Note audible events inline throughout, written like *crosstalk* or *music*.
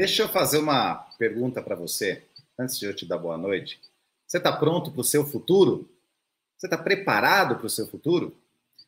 Deixa eu fazer uma pergunta para você, antes de eu te dar boa noite. Você está pronto para o seu futuro? Você está preparado para o seu futuro?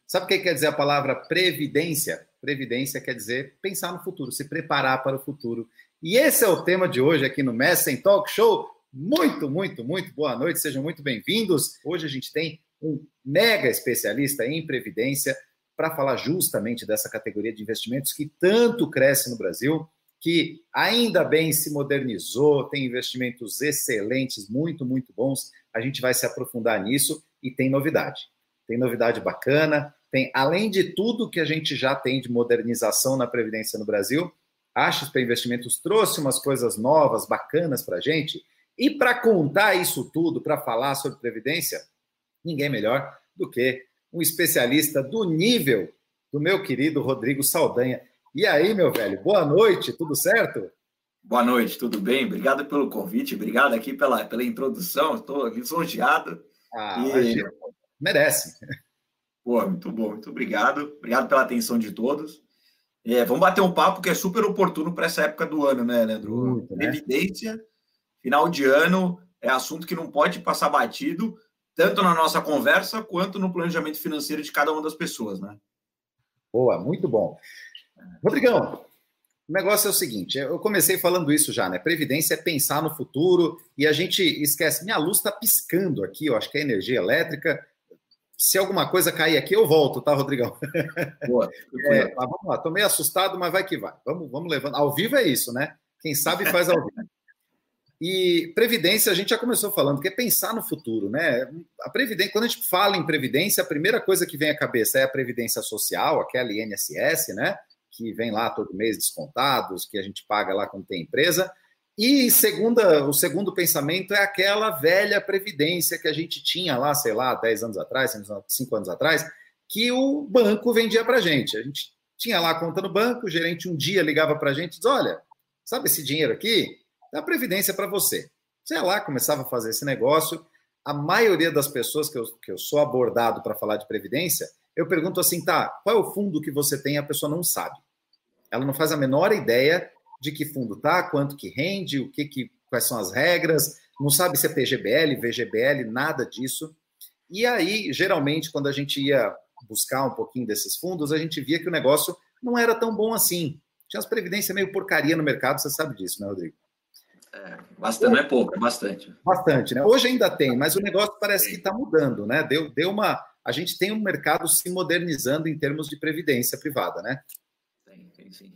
Sabe o que quer dizer a palavra previdência? Previdência quer dizer pensar no futuro, se preparar para o futuro. E esse é o tema de hoje aqui no Messen Talk Show. Muito, muito, muito boa noite, sejam muito bem-vindos. Hoje a gente tem um mega especialista em previdência para falar justamente dessa categoria de investimentos que tanto cresce no Brasil que ainda bem se modernizou, tem investimentos excelentes, muito, muito bons. A gente vai se aprofundar nisso e tem novidade. Tem novidade bacana, tem além de tudo que a gente já tem de modernização na previdência no Brasil, a XP Investimentos trouxe umas coisas novas, bacanas para a gente. E para contar isso tudo, para falar sobre previdência, ninguém melhor do que um especialista do nível do meu querido Rodrigo Saldanha. E aí, meu velho, boa noite, tudo certo? Boa noite, tudo bem? Obrigado pelo convite, obrigado aqui pela, pela introdução, estou lisonjeado. Ah, e... merece. Pô, muito bom, muito obrigado. Obrigado pela atenção de todos. É, vamos bater um papo que é super oportuno para essa época do ano, né, Leandro? Muito, né? Evidência, final de ano, é assunto que não pode passar batido, tanto na nossa conversa quanto no planejamento financeiro de cada uma das pessoas, né? Boa, muito bom. Rodrigão, o negócio é o seguinte: eu comecei falando isso já, né? Previdência é pensar no futuro e a gente esquece. Minha luz está piscando aqui, eu acho que é energia elétrica. Se alguma coisa cair aqui, eu volto, tá, Rodrigão? *laughs* Boa. *laughs* É, tá, vamos lá, tô meio assustado, mas vai que vai. Vamos, vamos levando. Ao vivo é isso, né? Quem sabe faz ao vivo. E previdência, a gente já começou falando, que é pensar no futuro, né? A previdência, quando a gente fala em previdência, a primeira coisa que vem à cabeça é a previdência social, aquela INSS, né? Que vem lá todo mês descontados, que a gente paga lá quando tem empresa. E segunda, o segundo pensamento é aquela velha previdência que a gente tinha lá, sei lá, 10 anos atrás, 5 anos atrás, que o banco vendia para a gente. A gente tinha lá a conta no banco, o gerente um dia ligava para a gente e diz: Olha, sabe esse dinheiro aqui? A previdência para você. Sei lá, começava a fazer esse negócio. A maioria das pessoas que eu, que eu sou abordado para falar de previdência eu pergunto assim, tá, qual é o fundo que você tem? A pessoa não sabe. Ela não faz a menor ideia de que fundo tá, quanto que rende, o que que quais são as regras, não sabe se é PGBL, VGBL, nada disso. E aí, geralmente, quando a gente ia buscar um pouquinho desses fundos, a gente via que o negócio não era tão bom assim. Tinha as previdências meio porcaria no mercado, você sabe disso, né, Rodrigo? É, bastante, não é pouco, é bastante. Bastante, né? Hoje ainda tem, mas o negócio parece que está mudando, né? Deu, deu uma, a gente tem um mercado se modernizando em termos de previdência privada, né? Tem, tem sim.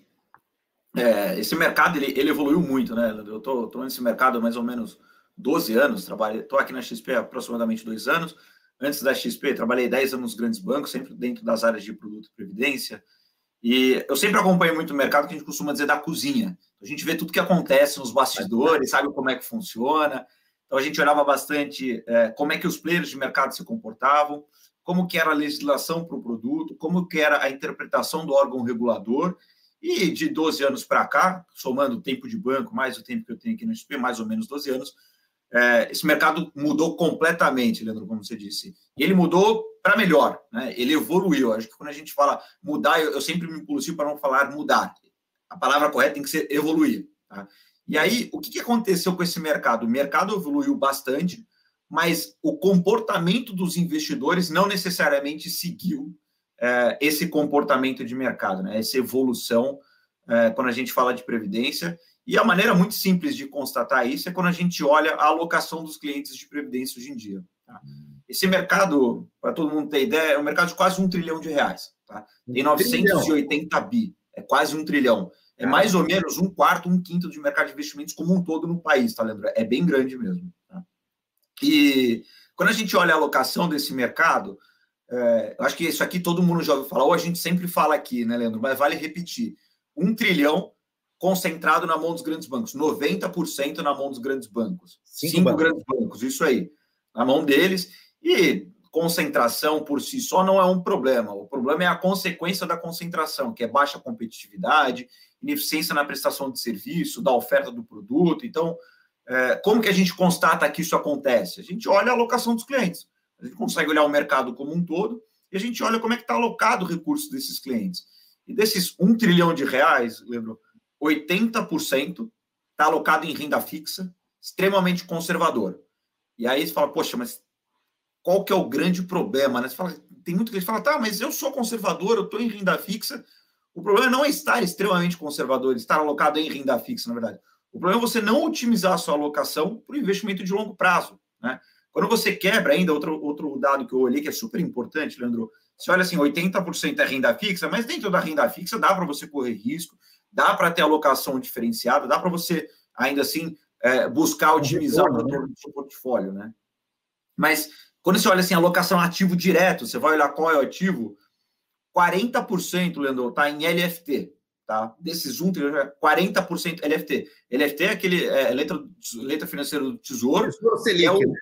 É, esse mercado ele, ele, evoluiu muito, né? Eu estou nesse mercado há mais ou menos 12 anos, estou aqui na XP há aproximadamente dois anos. Antes da XP, trabalhei 10 anos nos grandes bancos, sempre dentro das áreas de produto e previdência. E eu sempre acompanho muito o mercado que a gente costuma dizer da cozinha. A gente vê tudo que acontece nos bastidores, sabe como é que funciona. Então a gente olhava bastante é, como é que os players de mercado se comportavam como que era a legislação para o produto, como que era a interpretação do órgão regulador, e de 12 anos para cá, somando o tempo de banco, mais o tempo que eu tenho aqui no SP, mais ou menos 12 anos, é, esse mercado mudou completamente, Leandro, como você disse. E ele mudou para melhor, né? ele evoluiu. Acho que quando a gente fala mudar, eu, eu sempre me impulsivo para não falar mudar. A palavra correta tem que ser evoluir. Tá? E aí, o que aconteceu com esse mercado? O mercado evoluiu bastante, mas o comportamento dos investidores não necessariamente seguiu é, esse comportamento de mercado, né? essa evolução é, quando a gente fala de previdência. E a maneira muito simples de constatar isso é quando a gente olha a alocação dos clientes de previdência hoje em dia. Tá? Esse mercado, para todo mundo ter ideia, é um mercado de quase um trilhão de reais. Tá? Tem 980 bi, é quase um trilhão. É mais ou menos um quarto, um quinto de mercado de investimentos como um todo no país, tá, Leandro? É bem grande mesmo. Tá? E quando a gente olha a alocação desse mercado, é, eu acho que isso aqui todo mundo já ouviu falar, ou a gente sempre fala aqui, né, Leandro? Mas vale repetir: um trilhão concentrado na mão dos grandes bancos, 90% na mão dos grandes bancos. Cinco, Cinco bancos. grandes bancos, isso aí, na mão deles. E concentração por si só não é um problema. O problema é a consequência da concentração, que é baixa competitividade, ineficiência na prestação de serviço, da oferta do produto. Então, é, como que a gente constata que isso acontece? A gente olha a alocação dos clientes. A gente consegue olhar o mercado como um todo e a gente olha como é que está alocado o recurso desses clientes. E desses um trilhão de reais, lembro, 80% está alocado em renda fixa, extremamente conservador. E aí você fala, poxa, mas qual que é o grande problema? Né? Fala, tem muito que fala, tá, mas eu sou conservador, eu estou em renda fixa. O problema não é estar extremamente conservador, estar alocado em renda fixa, na verdade. O problema é você não otimizar a sua alocação para o investimento de longo prazo. Né? Quando você quebra ainda, outro, outro dado que eu olhei que é super importante, Leandro, você olha assim, 80% é renda fixa, mas dentro da renda fixa dá para você correr risco, dá para ter alocação diferenciada, dá para você, ainda assim, é, buscar otimizar o retorno né? do seu portfólio, né? Mas quando você olha assim, alocação ativo direto, você vai olhar qual é o ativo, 40%, Leandro, está em LFT, tá? Desses um 40% LFT. LFT é aquele é, letra, letra financeira do Tesouro. Tesouro Selic, é, o, né?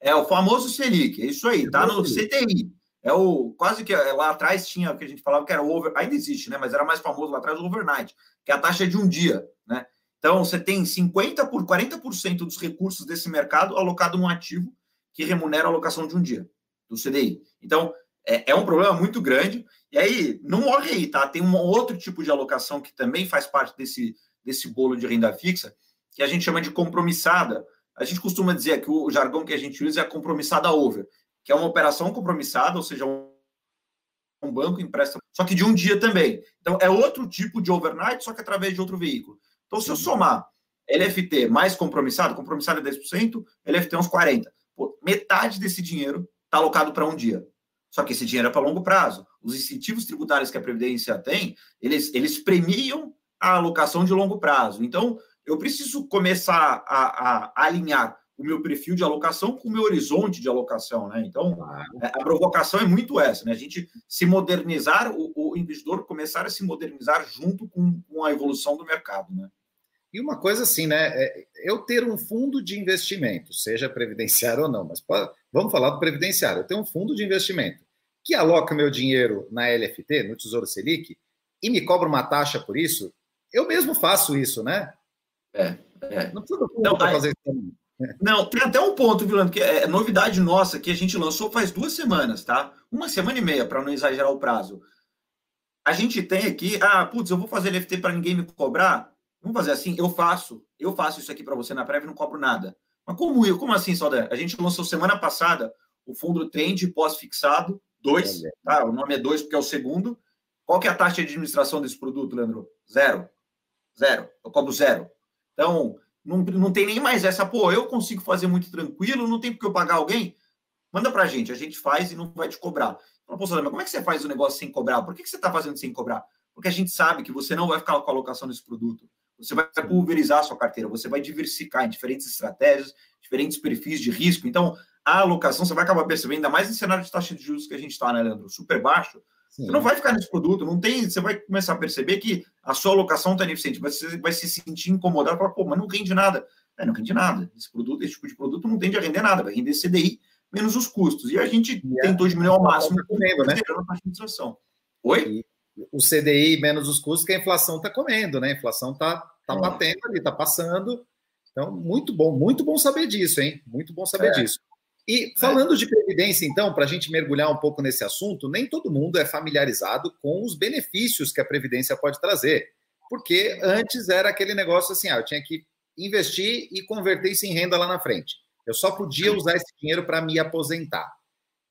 é o famoso Selic, é isso aí, tá no CTI. É o quase que lá atrás tinha o que a gente falava que era o over, ainda existe, né? Mas era mais famoso lá atrás o overnight, que é a taxa de um dia, né? Então você tem 50 por 40% dos recursos desse mercado alocado num ativo que remunera a alocação de um dia do CDI. Então é, é um problema muito grande. E aí não morre aí, tá? Tem um outro tipo de alocação que também faz parte desse desse bolo de renda fixa, que a gente chama de compromissada. A gente costuma dizer que o jargão que a gente usa é a compromissada over que é uma operação compromissada, ou seja, um banco empresta, só que de um dia também. Então, é outro tipo de overnight, só que através de outro veículo. Então, se eu somar LFT mais compromissado, compromissado é 10%, LFT é uns 40%. Pô, metade desse dinheiro está alocado para um dia. Só que esse dinheiro é para longo prazo. Os incentivos tributários que a Previdência tem, eles, eles premiam a alocação de longo prazo. Então, eu preciso começar a, a, a alinhar o meu perfil de alocação com o meu horizonte de alocação, né? Então, é, a provocação é muito essa, né? A gente se modernizar, o, o investidor começar a se modernizar junto com, com, a evolução do mercado, né? E uma coisa assim, né? É, eu ter um fundo de investimento, seja previdenciário ou não, mas vamos falar do previdenciário. Eu tenho um fundo de investimento que aloca meu dinheiro na LFT, no Tesouro Selic, e me cobra uma taxa por isso, eu mesmo faço isso, né? É, é. Não precisa fazer isso. Não, tem até um ponto, Vilano, que é novidade nossa que a gente lançou faz duas semanas, tá? Uma semana e meia, para não exagerar o prazo. A gente tem aqui, ah, putz, eu vou fazer LFT para ninguém me cobrar. Vamos fazer assim, eu faço, eu faço isso aqui para você na prévia e não cobro nada. Mas como eu? Como assim, Saldanha? A gente lançou semana passada o fundo Trend pós-fixado 2, tá? O nome é 2 porque é o segundo. Qual que é a taxa de administração desse produto, Leandro? Zero. Zero. Eu cobro zero. Então, não, não tem nem mais essa, pô, eu consigo fazer muito tranquilo, não tem porque eu pagar alguém. Manda pra gente, a gente faz e não vai te cobrar. Fala, pô, mas como é que você faz o negócio sem cobrar? Por que, que você está fazendo sem cobrar? Porque a gente sabe que você não vai ficar com a alocação desse produto. Você vai pulverizar a sua carteira, você vai diversificar em diferentes estratégias, diferentes perfis de risco. Então, a alocação, você vai acabar percebendo, ainda mais em cenário de taxa de juros que a gente está, né, Leandro? Super baixo. Sim. Você não vai ficar nesse produto, não tem. Você vai começar a perceber que a sua alocação está ineficiente, você vai se sentir incomodado, falar, pô, mas não rende nada. É, não rende nada. Esse produto, esse tipo de produto não tende a render nada, vai render CDI menos os custos. E a gente e tentou diminuir ao máximo tá comendo, né? a administração. Oi? E o CDI menos os custos que a inflação está comendo, né? A inflação está tá, tá é. batendo ali, está passando. Então, muito bom, muito bom saber disso, hein? Muito bom saber é. disso. E falando de previdência, então, para a gente mergulhar um pouco nesse assunto, nem todo mundo é familiarizado com os benefícios que a previdência pode trazer. Porque antes era aquele negócio assim, ah, eu tinha que investir e converter isso em renda lá na frente. Eu só podia usar esse dinheiro para me aposentar.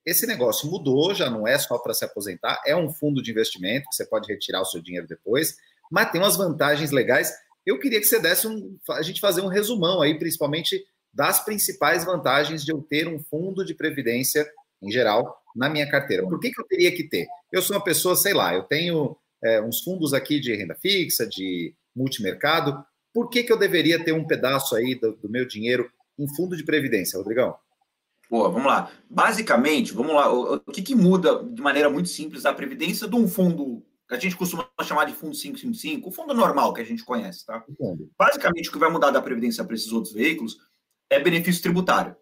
Esse negócio mudou, já não é só para se aposentar, é um fundo de investimento que você pode retirar o seu dinheiro depois, mas tem umas vantagens legais. Eu queria que você desse um, a gente fazer um resumão aí, principalmente das principais vantagens de eu ter um fundo de previdência, em geral, na minha carteira. Por que, que eu teria que ter? Eu sou uma pessoa, sei lá, eu tenho é, uns fundos aqui de renda fixa, de multimercado. Por que, que eu deveria ter um pedaço aí do, do meu dinheiro em fundo de previdência, Rodrigão? Boa, vamos lá. Basicamente, vamos lá, o, que, que muda de maneira muito simples a previdência de um fundo que a gente costuma chamar de fundo 555, o fundo normal que a gente conhece, tá? Basicamente, o que vai mudar da previdência para esses outros veículos é benefício tributário.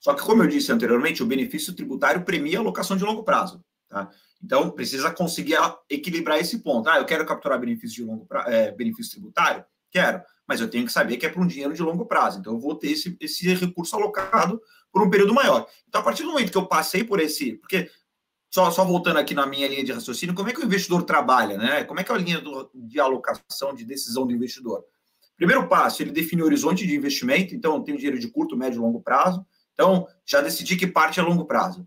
Só que, como eu disse anteriormente, o benefício tributário premia a alocação de longo prazo. Tá? Então, precisa conseguir equilibrar esse ponto. Ah, eu quero capturar benefício, de longo pra... é, benefício tributário? Quero, mas eu tenho que saber que é para um dinheiro de longo prazo. Então, eu vou ter esse, esse recurso alocado por um período maior. Então, a partir do momento que eu passei por esse. Porque, só, só voltando aqui na minha linha de raciocínio, como é que o investidor trabalha? Né? Como é que é a linha do, de alocação, de decisão do investidor? Primeiro passo, ele define o horizonte de investimento, então tem dinheiro de curto, médio e longo prazo. Então, já decidi que parte é longo prazo.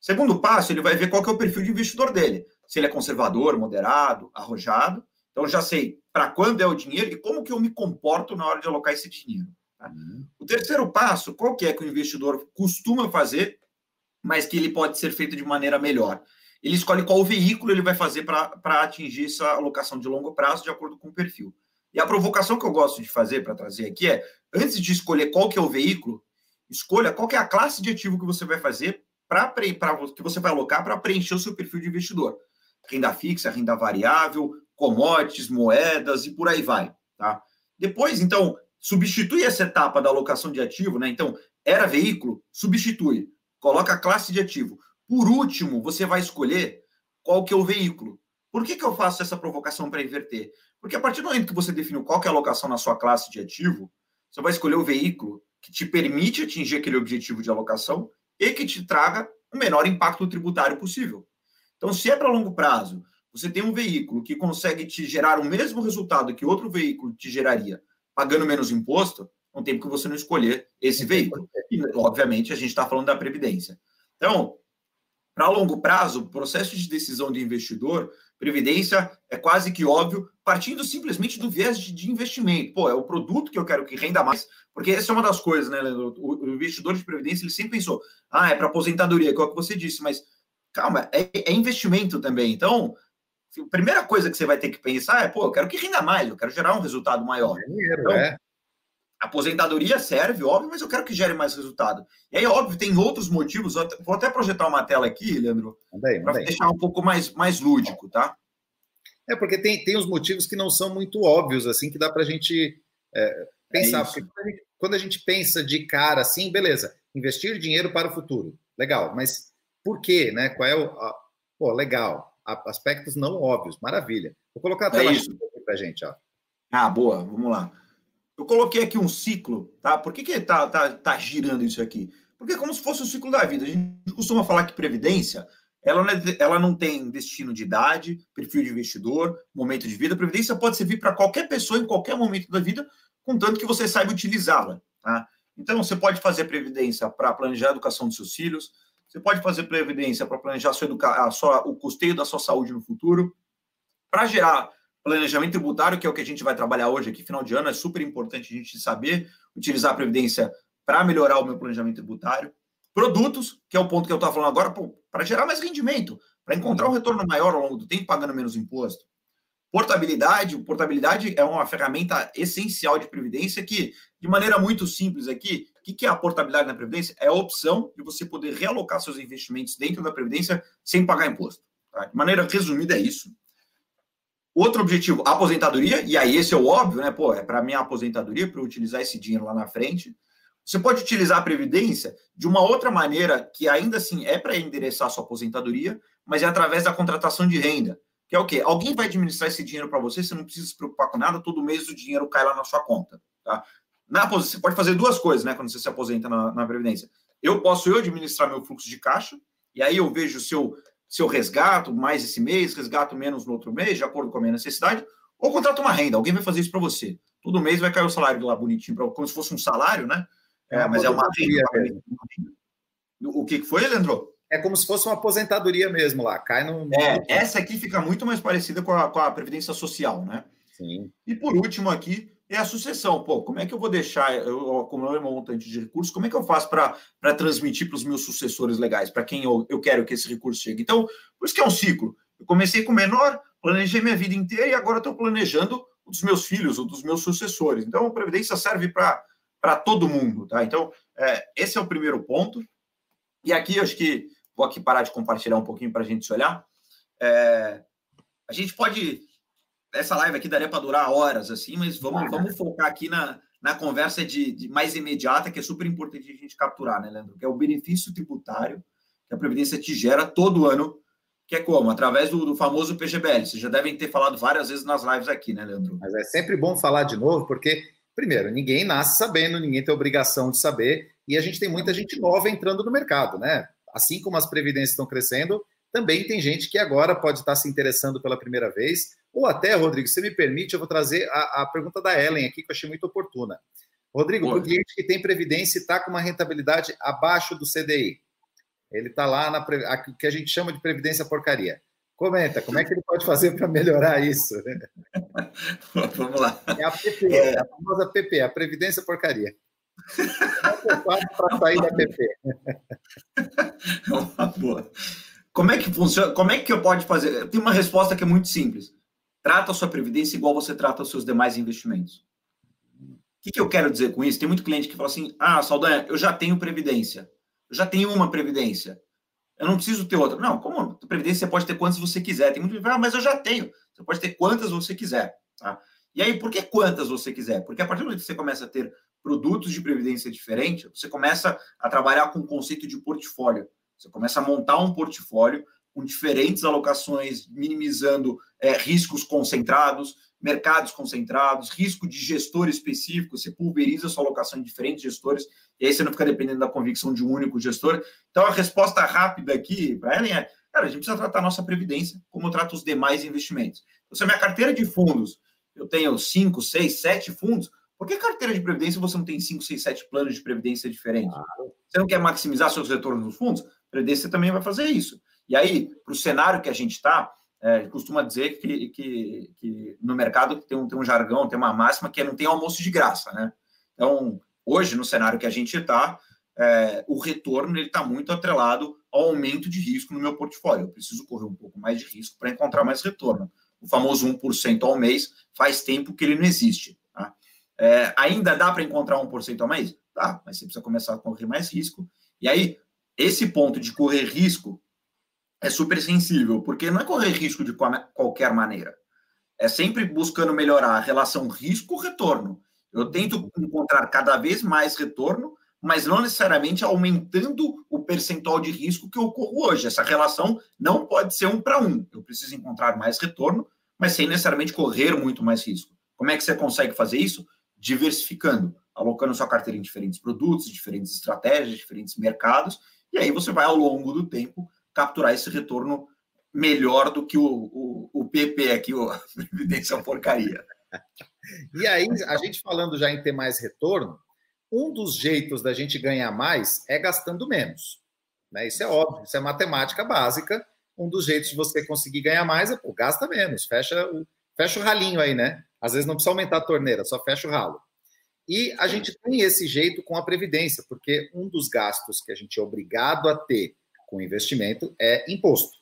Segundo passo, ele vai ver qual que é o perfil de investidor dele. Se ele é conservador, moderado, arrojado. Então, já sei para quando é o dinheiro e como que eu me comporto na hora de alocar esse dinheiro. Tá? Uhum. O terceiro passo, qual que é que o investidor costuma fazer, mas que ele pode ser feito de maneira melhor? Ele escolhe qual veículo ele vai fazer para atingir essa alocação de longo prazo de acordo com o perfil. E a provocação que eu gosto de fazer para trazer aqui é, antes de escolher qual que é o veículo, escolha qual que é a classe de ativo que você vai fazer para que você vai alocar para preencher o seu perfil de investidor. Renda fixa, renda variável, commodities, moedas e por aí vai. Tá? Depois, então, substitui essa etapa da alocação de ativo, né? Então, era veículo, substitui, coloca a classe de ativo. Por último, você vai escolher qual que é o veículo. Por que, que eu faço essa provocação para inverter? Porque a partir do momento que você definiu qual que é a alocação na sua classe de ativo, você vai escolher o veículo que te permite atingir aquele objetivo de alocação e que te traga o menor impacto tributário possível. Então, se é para longo prazo, você tem um veículo que consegue te gerar o mesmo resultado que outro veículo te geraria, pagando menos imposto, não tem que você não escolher esse veículo. E, obviamente, a gente está falando da Previdência. Então, para longo prazo, o processo de decisão de investidor, Previdência é quase que óbvio, partindo simplesmente do viés de, de, investimento. Pô, é o produto que eu quero que renda mais, porque essa é uma das coisas, né, Leandro? O, o investidor de Previdência, ele sempre pensou, ah, é para aposentadoria, que é o que você disse, mas calma, é, é, investimento também. Então, a primeira coisa que você vai ter que pensar é, pô, eu quero que renda mais, eu quero gerar um resultado maior. Dinheiro, então, é. Aposentadoria serve, óbvio, mas eu quero que gere mais resultado. E aí, óbvio, tem outros motivos. Vou até projetar uma tela aqui, Leandro, para deixar um pouco mais, mais lúdico, tá? É, porque tem, tem os motivos que não são muito óbvios, assim, que dá para a gente é, pensar. É porque quando a, gente, quando a gente pensa de cara assim, beleza, investir dinheiro para o futuro. Legal, mas por quê, né? Qual é o. A, pô, legal. Aspectos não óbvios, maravilha. Vou colocar a tela é para a gente, ó. Ah, boa, vamos lá. Eu coloquei aqui um ciclo, tá? Por que, que tá, tá, tá girando isso aqui? Porque é como se fosse o ciclo da vida. A gente costuma falar que previdência ela não, é, ela não tem destino de idade, perfil de investidor, momento de vida. Previdência pode servir para qualquer pessoa em qualquer momento da vida, contanto que você saiba utilizá-la. Tá? Então, você pode fazer previdência para planejar a educação dos seus filhos, você pode fazer previdência para planejar sua educa a sua, o custeio da sua saúde no futuro, para gerar planejamento tributário, que é o que a gente vai trabalhar hoje aqui, final de ano, é super importante a gente saber utilizar a previdência para melhorar o meu planejamento tributário. Produtos, que é o ponto que eu estava falando agora, para gerar mais rendimento, para encontrar um retorno maior ao longo do tempo, pagando menos imposto. Portabilidade, portabilidade é uma ferramenta essencial de previdência que, de maneira muito simples aqui, o que é a portabilidade na previdência? É a opção de você poder realocar seus investimentos dentro da previdência sem pagar imposto. Tá? De maneira resumida é isso. Outro objetivo, aposentadoria, e aí esse é o óbvio, né? Pô, é para minha aposentadoria, para utilizar esse dinheiro lá na frente. Você pode utilizar a previdência de uma outra maneira, que ainda assim é para endereçar sua aposentadoria, mas é através da contratação de renda. Que é o quê? Alguém vai administrar esse dinheiro para você, você não precisa se preocupar com nada, todo mês o dinheiro cai lá na sua conta. Tá? Na, você pode fazer duas coisas, né? Quando você se aposenta na, na Previdência. Eu posso eu administrar meu fluxo de caixa, e aí eu vejo se eu se eu resgato mais esse mês, resgato menos no outro mês, de acordo com a minha necessidade, ou contrato uma renda, alguém vai fazer isso para você. Todo mês vai cair o salário lá bonitinho, pra, como se fosse um salário, né? É, é mas é uma renda. O que foi, Leandro? É como se fosse uma aposentadoria mesmo lá, cai no. É, essa aqui fica muito mais parecida com a, com a Previdência Social, né? Sim. E por último aqui, é a sucessão. Pô, como é que eu vou deixar, eu acumular um montante de recursos, como é que eu faço para transmitir para os meus sucessores legais, para quem eu, eu quero que esse recurso chegue? Então, por isso que é um ciclo. Eu comecei com menor, planejei minha vida inteira e agora estou planejando dos meus filhos ou dos meus sucessores. Então, a Previdência serve para todo mundo, tá? Então, é, esse é o primeiro ponto. E aqui, acho que vou aqui parar de compartilhar um pouquinho para a gente se olhar. É, a gente pode essa live aqui daria para durar horas, assim, mas vamos, vamos focar aqui na, na conversa de, de, mais imediata, que é super importante a gente capturar, né, Leandro? Que é o benefício tributário que a Previdência te gera todo ano, que é como? Através do, do famoso PGBL. Vocês já devem ter falado várias vezes nas lives aqui, né, Leandro? Mas é sempre bom falar de novo, porque, primeiro, ninguém nasce sabendo, ninguém tem obrigação de saber, e a gente tem muita gente nova entrando no mercado, né? Assim como as previdências estão crescendo, também tem gente que agora pode estar se interessando pela primeira vez Ou até, Rodrigo, se me permite, eu vou trazer a, a pergunta da Ellen aqui, que eu achei muito oportuna. Rodrigo, o cliente que tem previdência e está com uma rentabilidade abaixo do CDI, ele está lá na que a gente chama de previdência porcaria. Comenta, como é que ele pode fazer para melhorar isso? *laughs* Vamos lá. É a PP, é a famosa PP, a Previdência Porcaria. para sair da PP. *laughs* É uma boa. Como é que funciona? Como é que eu pode fazer? Tem uma resposta que é muito simples. Trata a sua previdência igual você trata os seus demais investimentos. O que, que eu quero dizer com isso? Tem muito cliente que fala assim: ah, Saldanha, eu já tenho previdência. Eu já tenho uma previdência. Eu não preciso ter outra. Não, como previdência você pode ter quantas você quiser. Tem muito que ah, mas eu já tenho. Você pode ter quantas você quiser. Tá? E aí, por que quantas você quiser? Porque a partir do momento que você começa a ter produtos de previdência diferentes, você começa a trabalhar com o conceito de portfólio. Você começa a montar um portfólio com diferentes alocações, minimizando é, riscos concentrados, mercados concentrados, risco de gestor específico, você pulveriza sua alocação em diferentes gestores, e aí você não fica dependendo da convicção de um único gestor. Então, a resposta rápida aqui para ela é, cara, a gente precisa tratar a nossa previdência como trata os demais investimentos. Então, se a minha carteira de fundos, eu tenho 5, 6, 7 fundos, por que carteira de previdência você não tem 5, 6, 7 planos de previdência diferentes? Você não quer maximizar seus retornos nos fundos? Previdência também vai fazer isso. E aí, para o cenário que a gente está, é, costuma dizer que, que, que, no mercado tem um, tem um jargão, tem uma máxima que é não tem almoço de graça, né? Então, hoje, no cenário que a gente está, é, o retorno está muito atrelado ao aumento de risco no meu portfólio. Eu preciso correr um pouco mais de risco para encontrar mais retorno. O famoso 1% ao mês faz tempo que ele não existe. Tá? É, ainda dá para encontrar 1% ao mês? Tá, mas você precisa começar a correr mais risco. E aí, esse ponto de correr risco é super sensível, porque não é correr risco de qualquer maneira. É sempre buscando melhorar a relação risco-retorno. Eu tento encontrar cada vez mais retorno, mas não necessariamente aumentando o percentual de risco que eu corro hoje. Essa relação não pode ser um para um. Eu preciso encontrar mais retorno, mas sem necessariamente correr muito mais risco. Como é que você consegue fazer isso? Diversificando, alocando sua carteira em diferentes produtos, diferentes estratégias, diferentes mercados, e aí você vai, ao longo do tempo, capturar esse retorno melhor do que o, o, o PP aqui, a *laughs* Previdência Porcaria. E aí, a gente falando já em ter mais retorno, um dos jeitos da gente ganhar mais é gastando menos. Né? Isso é óbvio, isso é matemática básica. Um dos jeitos de você conseguir ganhar mais é, pô, gasta menos, fecha o, fecha o ralinho aí, né? Às vezes não precisa aumentar a torneira, só fecha o ralo. E a gente tem esse jeito com a Previdência, porque um dos gastos que a gente é obrigado a ter com investimento é imposto.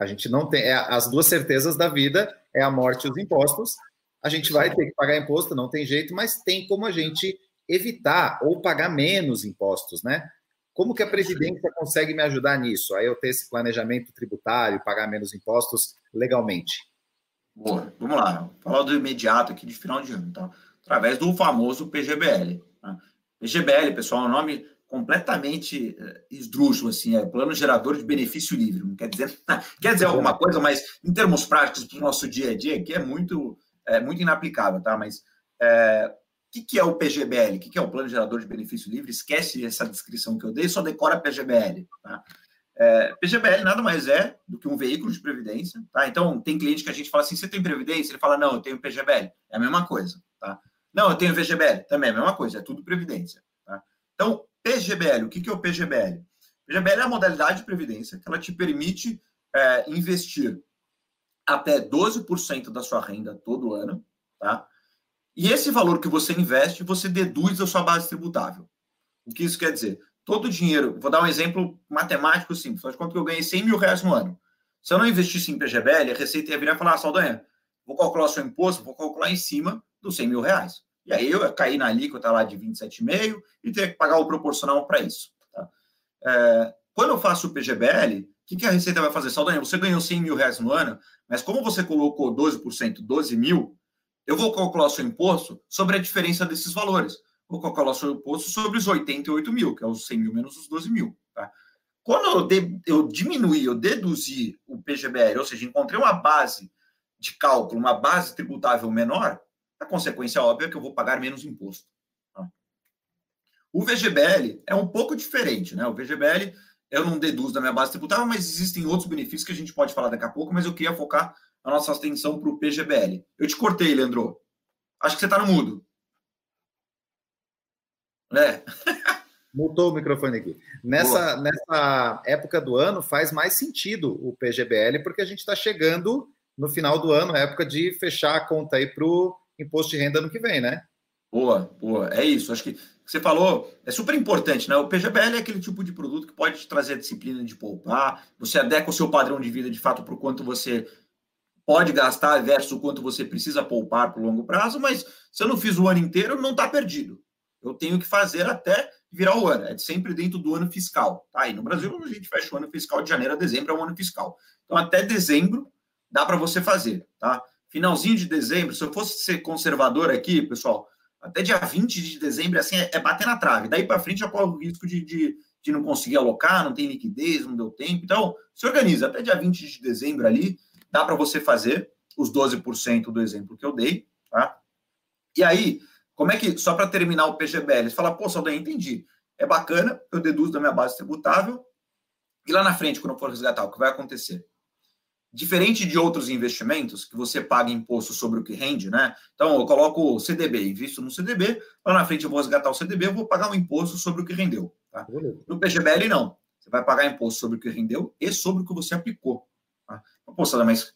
A gente não tem é, as duas certezas da vida é a morte e os impostos. A gente vai ter que pagar imposto, não tem jeito, mas tem como a gente evitar ou pagar menos impostos, né? Como que a previdência consegue me ajudar nisso? Aí eu ter esse planejamento tributário, pagar menos impostos legalmente. Boa, vamos lá. Falar do imediato aqui de final de ano, tá? Através do famoso PGBL. Tá? PGBL, pessoal, é um nome completamente eh, esdrúxulo, assim, é plano gerador de benefício livre. Não quer dizer, *laughs* quer dizer alguma coisa, mas em termos práticos para o nosso dia a dia, que é muito, é muito inaplicável, tá? Mas é, o que, que é o PGBL? O que, que é o plano gerador de benefício livre? Esquece essa descrição que eu dei, só decora PGBL, tá? É, PGBL nada mais é do que um veículo de previdência, tá? Então, tem cliente que a gente fala assim, você tem previdência? Ele fala, não, eu tenho PGBL. É a mesma coisa, tá? Não, eu tenho VGBL. Também é a mesma coisa, é tudo previdência, tá? Então, PGBL, o que é o PGBL? PGBL é a modalidade de previdência que ela te permite é, investir até 12% da sua renda todo ano, tá? E esse valor que você investe, você deduz da sua base tributável. O que isso quer dizer? Todo o dinheiro, vou dar um exemplo matemático simples, faz conta que eu ganhei 100 mil reais no ano. Se eu não investisse em PGBL, a Receita ia virar e falar, ah, Saldanha, vou calcular o seu imposto, vou calcular em cima dos 100 mil reais. E aí eu caí na alíquota lá de 27,5 e ter que pagar o proporcional para isso. Tá? É, quando eu faço o PGBL, o que, que a Receita vai fazer? Saldanha, você ganhou 100 mil reais no ano, mas como você colocou 12%, 12 mil, eu vou calcular o seu imposto sobre a diferença desses valores. Vou calcular o seu imposto sobre os 88 mil, que é os 100 mil menos os 12 mil. Tá? Quando eu, de, eu diminuí, eu deduzi o PGBL, ou seja, encontrei uma base de cálculo, uma base tributável menor, a consequência óbvia é que eu vou pagar menos imposto. Tá? O VGBL é um pouco diferente, né? O VGBL eu não deduzo da minha base tributável, mas existem outros benefícios que a gente pode falar daqui a pouco, mas eu queria focar a nossa atenção para o PGBL. Eu te cortei, Leandro. Acho que você está no mudo. É. *laughs* Mutou o microfone aqui. Nessa, nessa época do ano faz mais sentido o PGBL, porque a gente está chegando no final do ano, época de fechar a conta aí para o imposto de renda no que vem, né? Boa, boa. É isso. Acho que você falou é super importante, né? O PGBL é aquele tipo de produto que pode te trazer a disciplina de poupar. Você adequa o seu padrão de vida de fato para o quanto você pode gastar versus o quanto você precisa poupar para o longo prazo, mas se eu não fiz o ano inteiro, não está perdido. Eu tenho que fazer até virar o ano. É sempre dentro do ano fiscal. Tá? E no Brasil, a gente fecha o ano fiscal de janeiro a dezembro, é um ano fiscal. Então, até dezembro, dá para você fazer. Tá? Finalzinho de dezembro, se eu fosse ser conservador aqui, pessoal, até dia 20 de dezembro, assim, é, é bater na trave. Daí para frente já corre o risco de, de, de, não conseguir alocar, não tem liquidez, não deu tempo. Então, se organiza. Até dia 20 de dezembro ali, dá para você fazer os 12% do exemplo que eu dei. Tá? E aí, como é que, só para terminar o PGBL, você fala, pô, Saldanha, entendi. É bacana, eu deduzo da minha base tributável. E lá na frente, quando eu for resgatar, o que vai acontecer? Diferente de outros investimentos, que você paga imposto sobre o que rende, né? Então, eu coloco o CDB, invisto no CDB, lá na frente eu vou resgatar o CDB, eu vou pagar um imposto sobre o que rendeu. Tá? No PGBL, não. Você vai pagar imposto sobre o que rendeu e sobre o que você aplicou. Tá? Pô, mas o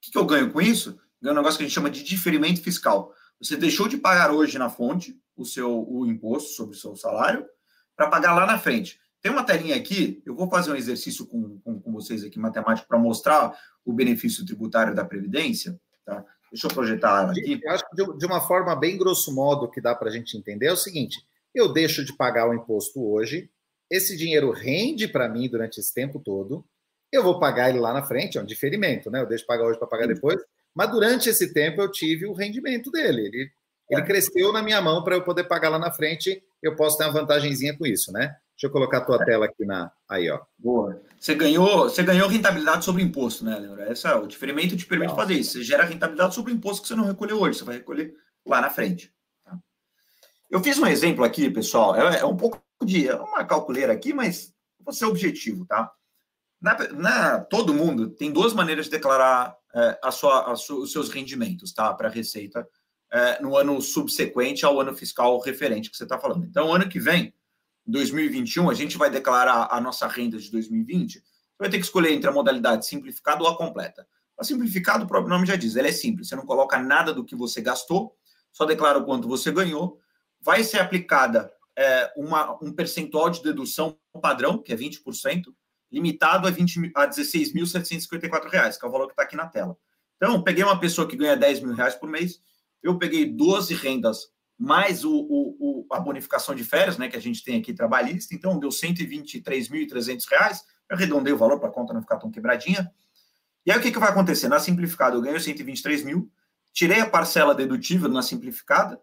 que, que eu ganho com isso? Ganho um negócio que a gente chama de diferimento fiscal. Você deixou de pagar hoje na fonte o seu o imposto sobre o seu salário para pagar lá na frente. Tem uma telinha aqui, eu vou fazer um exercício com, com, com vocês aqui, matemático, para mostrar o benefício tributário da Previdência. Tá? Deixa eu projetar ela aqui. Eu acho que de, de uma forma bem grosso modo que dá para a gente entender é o seguinte: eu deixo de pagar o imposto hoje, esse dinheiro rende para mim durante esse tempo todo, eu vou pagar ele lá na frente, é um diferimento, né? Eu deixo de pagar hoje para pagar depois, mas durante esse tempo eu tive o rendimento dele. Ele, ele cresceu na minha mão para eu poder pagar lá na frente. Eu posso ter uma vantagenzinha com isso, né? Deixa eu colocar a tua tela aqui na. Aí, ó. Boa. Você ganhou, você ganhou rentabilidade sobre imposto, né, Leandro? Essa, o diferimento te permite fazer isso. Você gera rentabilidade sobre imposto que você não recolheu hoje, você vai recolher lá na frente. Tá? Eu fiz um exemplo aqui, pessoal. É, é um pouco de. É uma calculeira aqui, mas vou ser objetivo, tá? Na, na, todo mundo tem duas maneiras de declarar é, a sua, a sua, os seus rendimentos tá, para a Receita é, no ano subsequente ao ano fiscal referente que você está falando. Então, ano que vem, 2021, a gente vai declarar a nossa renda de 2020. Você vai ter que escolher entre a modalidade simplificada ou a completa. A simplificada, o próprio nome já diz, ela é simples. Você não coloca nada do que você gastou, só declara o quanto você ganhou. Vai ser aplicada é, uma, um percentual de dedução padrão, que é 20%, limitado a, 20, a 16.754 reais, que é o valor que está aqui na tela. Então, peguei uma pessoa que ganha 10 mil reais por mês, eu peguei 12 rendas mais o, o, o, a bonificação de férias, né, que a gente tem aqui trabalhista, então deu 123.300 reais, eu arredondei o valor para a conta não ficar tão quebradinha. E aí o que, que vai acontecer? Na simplificada eu ganho 123 mil, tirei a parcela dedutível na simplificada,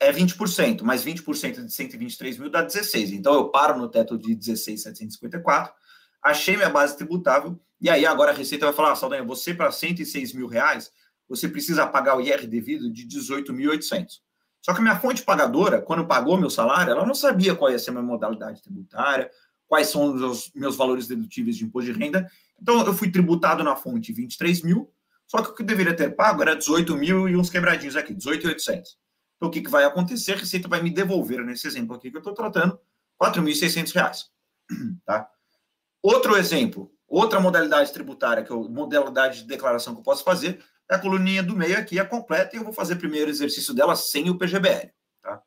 é 20%, mas 20% de 123 mil dá 16. Então eu paro no teto de 16,754, achei minha base tributável, e aí agora a Receita vai falar, ah, Saldanha, você para 106 mil reais, você precisa pagar o IR devido de 18.800. Só que a minha fonte pagadora, quando pagou meu salário, ela não sabia qual ia ser a minha modalidade tributária, quais são os meus valores dedutíveis de imposto de renda. Então eu fui tributado na fonte 23 mil, só que o que eu deveria ter pago era 18 mil e uns quebradinhos aqui, 18.800. Então, o que, que vai acontecer? A Receita vai me devolver, nesse exemplo aqui que eu estou tratando, R$ 4.600. *clears throat* Tá? Outro exemplo, outra modalidade tributária, que a modalidade de declaração que eu posso fazer, a coluninha do meio aqui, é completa, e eu vou fazer primeiro exercício dela sem o PGBL. Tá?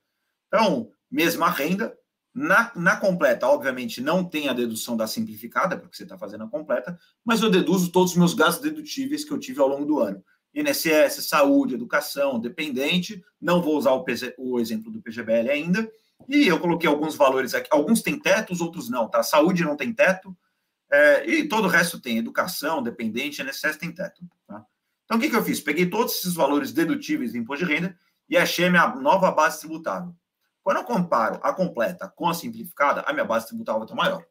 Então, mesma renda. Na, na completa, obviamente, não tem a dedução da simplificada, porque você está fazendo a completa, mas eu deduzo todos os meus gastos dedutíveis que eu tive ao longo do ano. INSS, saúde, educação, dependente. Não vou usar o, o exemplo do PGBL ainda. E eu coloquei alguns valores aqui. Alguns têm teto, os outros não, tá? Saúde não tem teto. É, e todo o resto tem. Educação, dependente, INSS tem teto. Tá? Então, o que, que eu fiz? Peguei todos esses valores dedutíveis de imposto de renda e achei a minha nova base tributável. Quando eu comparo a completa com a simplificada, a minha base tributável está maior.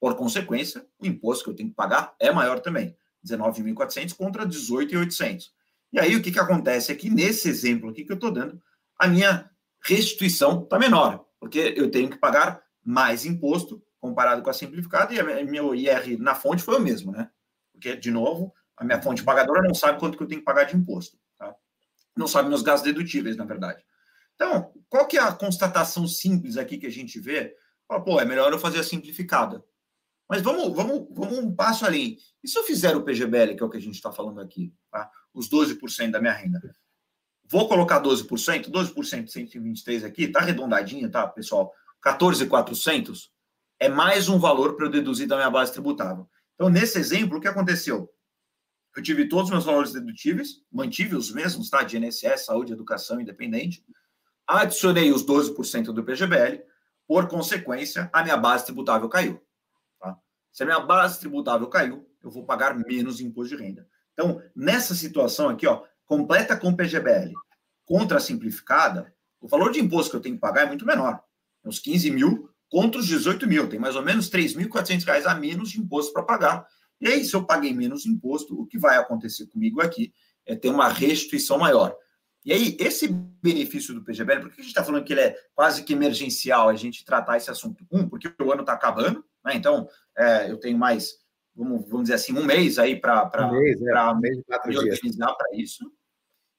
Por consequência, o imposto que eu tenho que pagar é maior também. 19.400 contra 18.800. E aí o que, que acontece aqui, nesse exemplo aqui que eu estou dando, a minha restituição está menor, porque eu tenho que pagar mais imposto comparado com a simplificada e meu IR na fonte foi o mesmo, né? Porque, de novo, A minha fonte pagadora não sabe quanto que eu tenho que pagar de imposto. Tá? Não sabe meus gastos dedutíveis, na verdade. Então, qual que é a constatação simples aqui que a gente vê? Pô, é melhor eu fazer a simplificada. Mas vamos, vamos, vamos um passo além. E se eu fizer o PGBL, que é o que a gente está falando aqui, tá? os 12% da minha renda? Vou colocar 12%, 12% de 123 aqui, tá arredondadinho, tá, pessoal? 14,400 é mais um valor para eu deduzir da minha base tributável. Então, nesse exemplo, o que aconteceu? Eu tive todos os meus valores dedutíveis, mantive os mesmos, tá? De INSS, saúde, educação, independente. Adicionei os 12% do PGBL, por consequência, a minha base tributável caiu. Tá? Se a minha base tributável caiu, eu vou pagar menos imposto de renda. Então, nessa situação aqui, ó, completa com PGBL contra a simplificada, o valor de imposto que eu tenho que pagar é muito menor. Uns 15 mil contra os 18 mil. Tem mais ou menos 3.400 reais a menos de imposto para pagar. E aí, se eu paguei menos imposto, o que vai acontecer comigo aqui é ter uma restituição maior. E aí, esse benefício do PGBL, por que a gente está falando que ele é quase que emergencial a gente tratar esse assunto? Um, porque o ano está acabando, né? Então, é, eu tenho mais, vamos, vamos dizer assim, um mês aí para um é, me organizar para isso.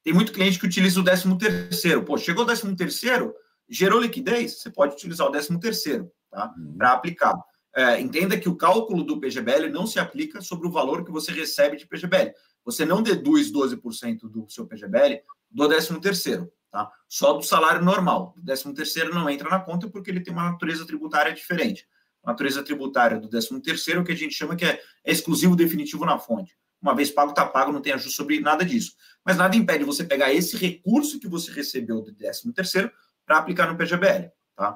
Tem muito cliente que utiliza o 13 terceiro. Pô, chegou o 13 terceiro, gerou liquidez, você pode utilizar o 13 terceiro, tá? Uhum. Para aplicar. É, entenda que o cálculo do PGBL não se aplica sobre o valor que você recebe de PGBL. Você não deduz 12% do seu PGBL do 13 terceiro, tá? Só do salário normal. O 13 terceiro não entra na conta porque ele tem uma natureza tributária diferente. A natureza tributária do 13 terceiro, que a gente chama que é, é exclusivo definitivo na fonte. Uma vez pago, está pago, não tem ajuste sobre nada disso. Mas nada impede você pegar esse recurso que você recebeu do 13 terceiro para aplicar no PGBL, tá?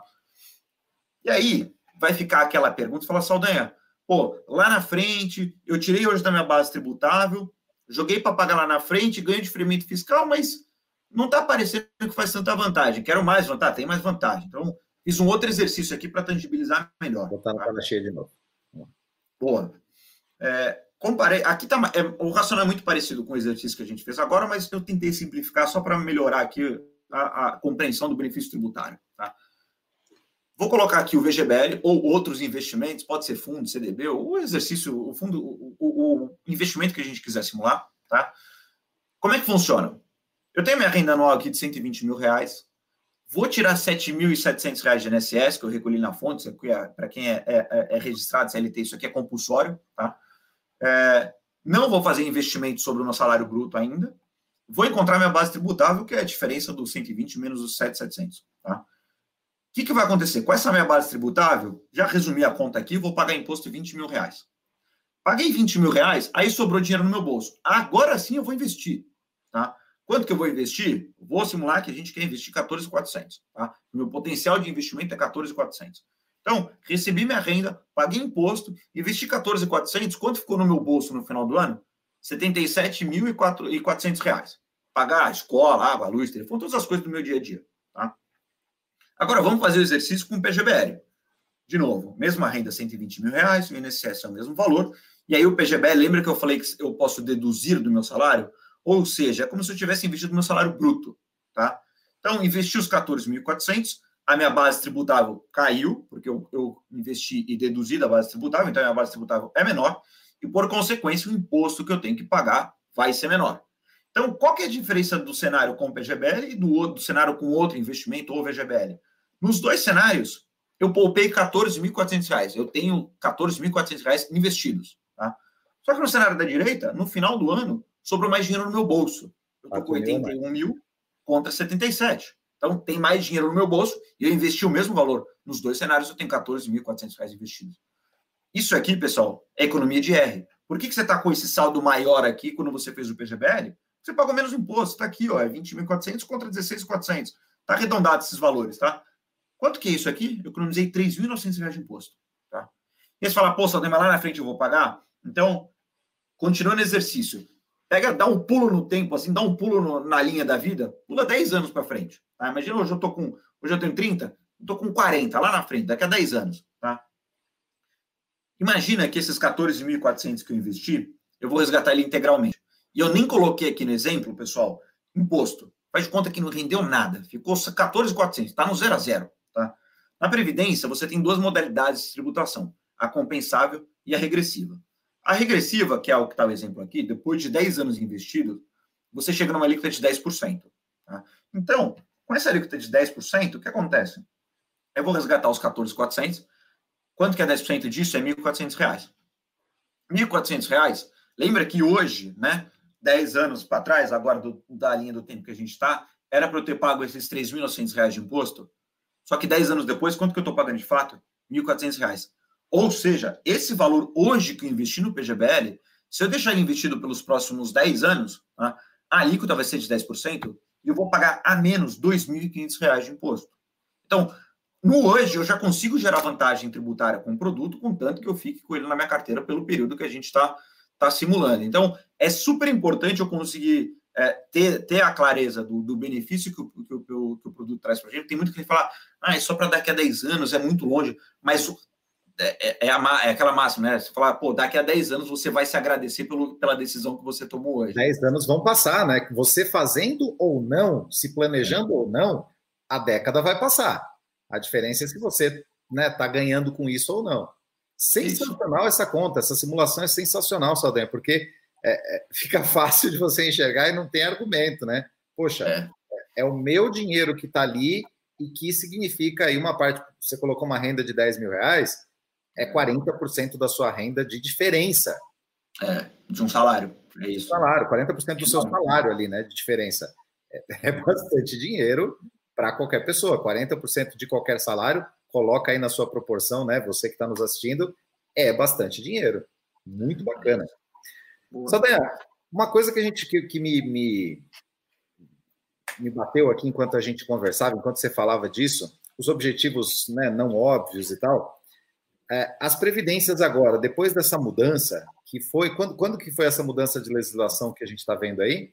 E aí, vai ficar aquela pergunta, fala, Saldanha, pô, lá na frente, eu tirei hoje da minha base tributável, joguei para pagar lá na frente, ganho diferimento fiscal, mas não está parecendo que faz tanta vantagem. Quero mais vantagem, tem mais vantagem. Então, fiz um outro exercício aqui para tangibilizar melhor. Botar na tá? cheia de novo. Boa. É, comparei. Aqui tá. É, o racional é muito parecido com o exercício que a gente fez agora, mas eu tentei simplificar só para melhorar aqui a, a, compreensão do benefício tributário. Tá? Vou colocar aqui o VGBL ou outros investimentos, pode ser fundo, CDB, ou o exercício, o fundo, o, o, o investimento que a gente quiser simular, tá? Como é que funciona? Eu tenho minha renda anual aqui de 120 mil reais, vou tirar 7.700 reais de INSS, que eu recolhi na fonte, é, para quem é, é, é, é, registrado CLT, isso aqui é compulsório, tá? É, não vou fazer investimento sobre o meu salário bruto ainda, vou encontrar minha base tributável, que é a diferença dos 120 menos os 7.700, tá? O que, que vai acontecer? Com essa minha base tributável, já resumi a conta aqui, vou pagar imposto de 20 mil reais. Paguei 20 mil reais, aí sobrou dinheiro no meu bolso. Agora sim eu vou investir. Tá? Quanto que eu vou investir? Vou simular que a gente quer investir 14,400. Tá? Meu potencial de investimento é 14,400. Então, recebi minha renda, paguei imposto, investi 14,400. Quanto ficou no meu bolso no final do ano? 77.400 reais. Pagar a escola, água, luz, telefone, todas as coisas do meu dia a dia. Agora vamos fazer o exercício com o PGBL. De novo, mesma renda, 120 mil reais, o INSS é o mesmo valor. E aí o PGBL, lembra que eu falei que eu posso deduzir do meu salário? Ou seja, é como se eu tivesse investido no meu salário bruto, tá? Então, investi os 14.400, a minha base tributável caiu, porque eu, eu, investi e deduzi da base tributável, então a minha base tributável é menor, e por consequência o imposto que eu tenho que pagar vai ser menor. Então, qual que é a diferença do cenário com o PGBL e do, do cenário com outro investimento ou VGBL? Nos dois cenários, eu poupei 14.400 reais. Eu tenho 14.400 reais investidos. Tá? Só que no cenário da direita, no final do ano, sobrou mais dinheiro no meu bolso. Eu estou com 81 mil contra 77. Então, tem mais dinheiro no meu bolso e eu investi o mesmo valor. Nos dois cenários, eu tenho 14.400 reais investidos. Isso aqui, pessoal, é economia de R. Por que, que você está com esse saldo maior aqui quando você fez o PGBL? Você pagou menos imposto. Está aqui, ó, é 20.400 contra 16.400. Está arredondado esses valores, tá? Quanto que é isso aqui? Eu economizei 3.900 reais de imposto. Tá? E você fala, pô, Saldema, lá na frente eu vou pagar? Então, continuando o exercício. Pega, dá um pulo no tempo, assim, dá um pulo no, na linha da vida, pula 10 anos para frente. Tá? Imagina, hoje eu tô com. Hoje eu tenho 30, eu tô com 40, lá na frente, daqui a 10 anos. Tá? Imagina que esses 14.400 que eu investi, eu vou resgatar ele integralmente. E eu nem coloquei aqui no exemplo, pessoal, imposto. Faz de conta que não rendeu nada. Ficou 14.400, está no zero a zero. Tá? Na Previdência, você tem duas modalidades de tributação, a compensável e a regressiva. A regressiva, que é o que está o exemplo aqui, depois de 10 anos investidos, você chega numa alíquota de 10%. Tá? Então, com essa alíquota de 10%, o que acontece? Eu vou resgatar os 14,400. Quanto que é 10% disso? É R$ 1.400. R$ 1.400, lembra que hoje, né, 10 anos para trás, agora do, da linha do tempo que a gente está, era para eu ter pago esses R$ 3.900 de imposto? Só que 10 anos depois, quanto que eu estou pagando de fato? R$ 1.400. Ou seja, esse valor hoje que eu investi no PGBL, se eu deixar ele investido pelos próximos 10 anos, tá, a alíquota vai ser de 10% e eu vou pagar a menos R$ 2.500 de imposto. Então, no hoje, eu já consigo gerar vantagem tributária com o produto, contanto que eu fique com ele na minha carteira pelo período que a gente está tá simulando. Então, é super importante eu conseguir é, ter, ter a clareza do, do benefício que o, que, o, que o, produto traz para a gente. Tem muito que fala, ah, é só para daqui a 10 anos, é muito longe, mas é, é, é, a, é, aquela máxima, né? Você falar, pô, daqui a 10 anos você vai se agradecer pelo, pela decisão que você tomou hoje. 10 anos vão passar, né? Você fazendo ou não, se planejando ou não, a década vai passar. A diferença é se você né, tá ganhando com isso ou não. Sensacional isso. essa conta, essa simulação é sensacional, Saldanha, porque é, é, fica *laughs* fácil de você enxergar e não tem argumento, né? Poxa, é, o meu dinheiro que está ali e que significa aí uma parte, você colocou uma renda de 10 mil reais, é 40% da sua renda de diferença. É, de um salário, é isso. Salário, 40% do seu salário ali, né, de diferença. É, *laughs* é bastante dinheiro para qualquer pessoa. 40% de qualquer salário, coloca aí na sua proporção, né, você que está nos assistindo, é bastante dinheiro. Muito bacana. Sadanha, uma coisa que a gente que, que me, me, me bateu aqui enquanto a gente conversava, enquanto você falava disso, os objetivos né, não óbvios e tal, é, as previdências agora, depois dessa mudança, que foi. Quando, quando que foi essa mudança de legislação que a gente está vendo aí?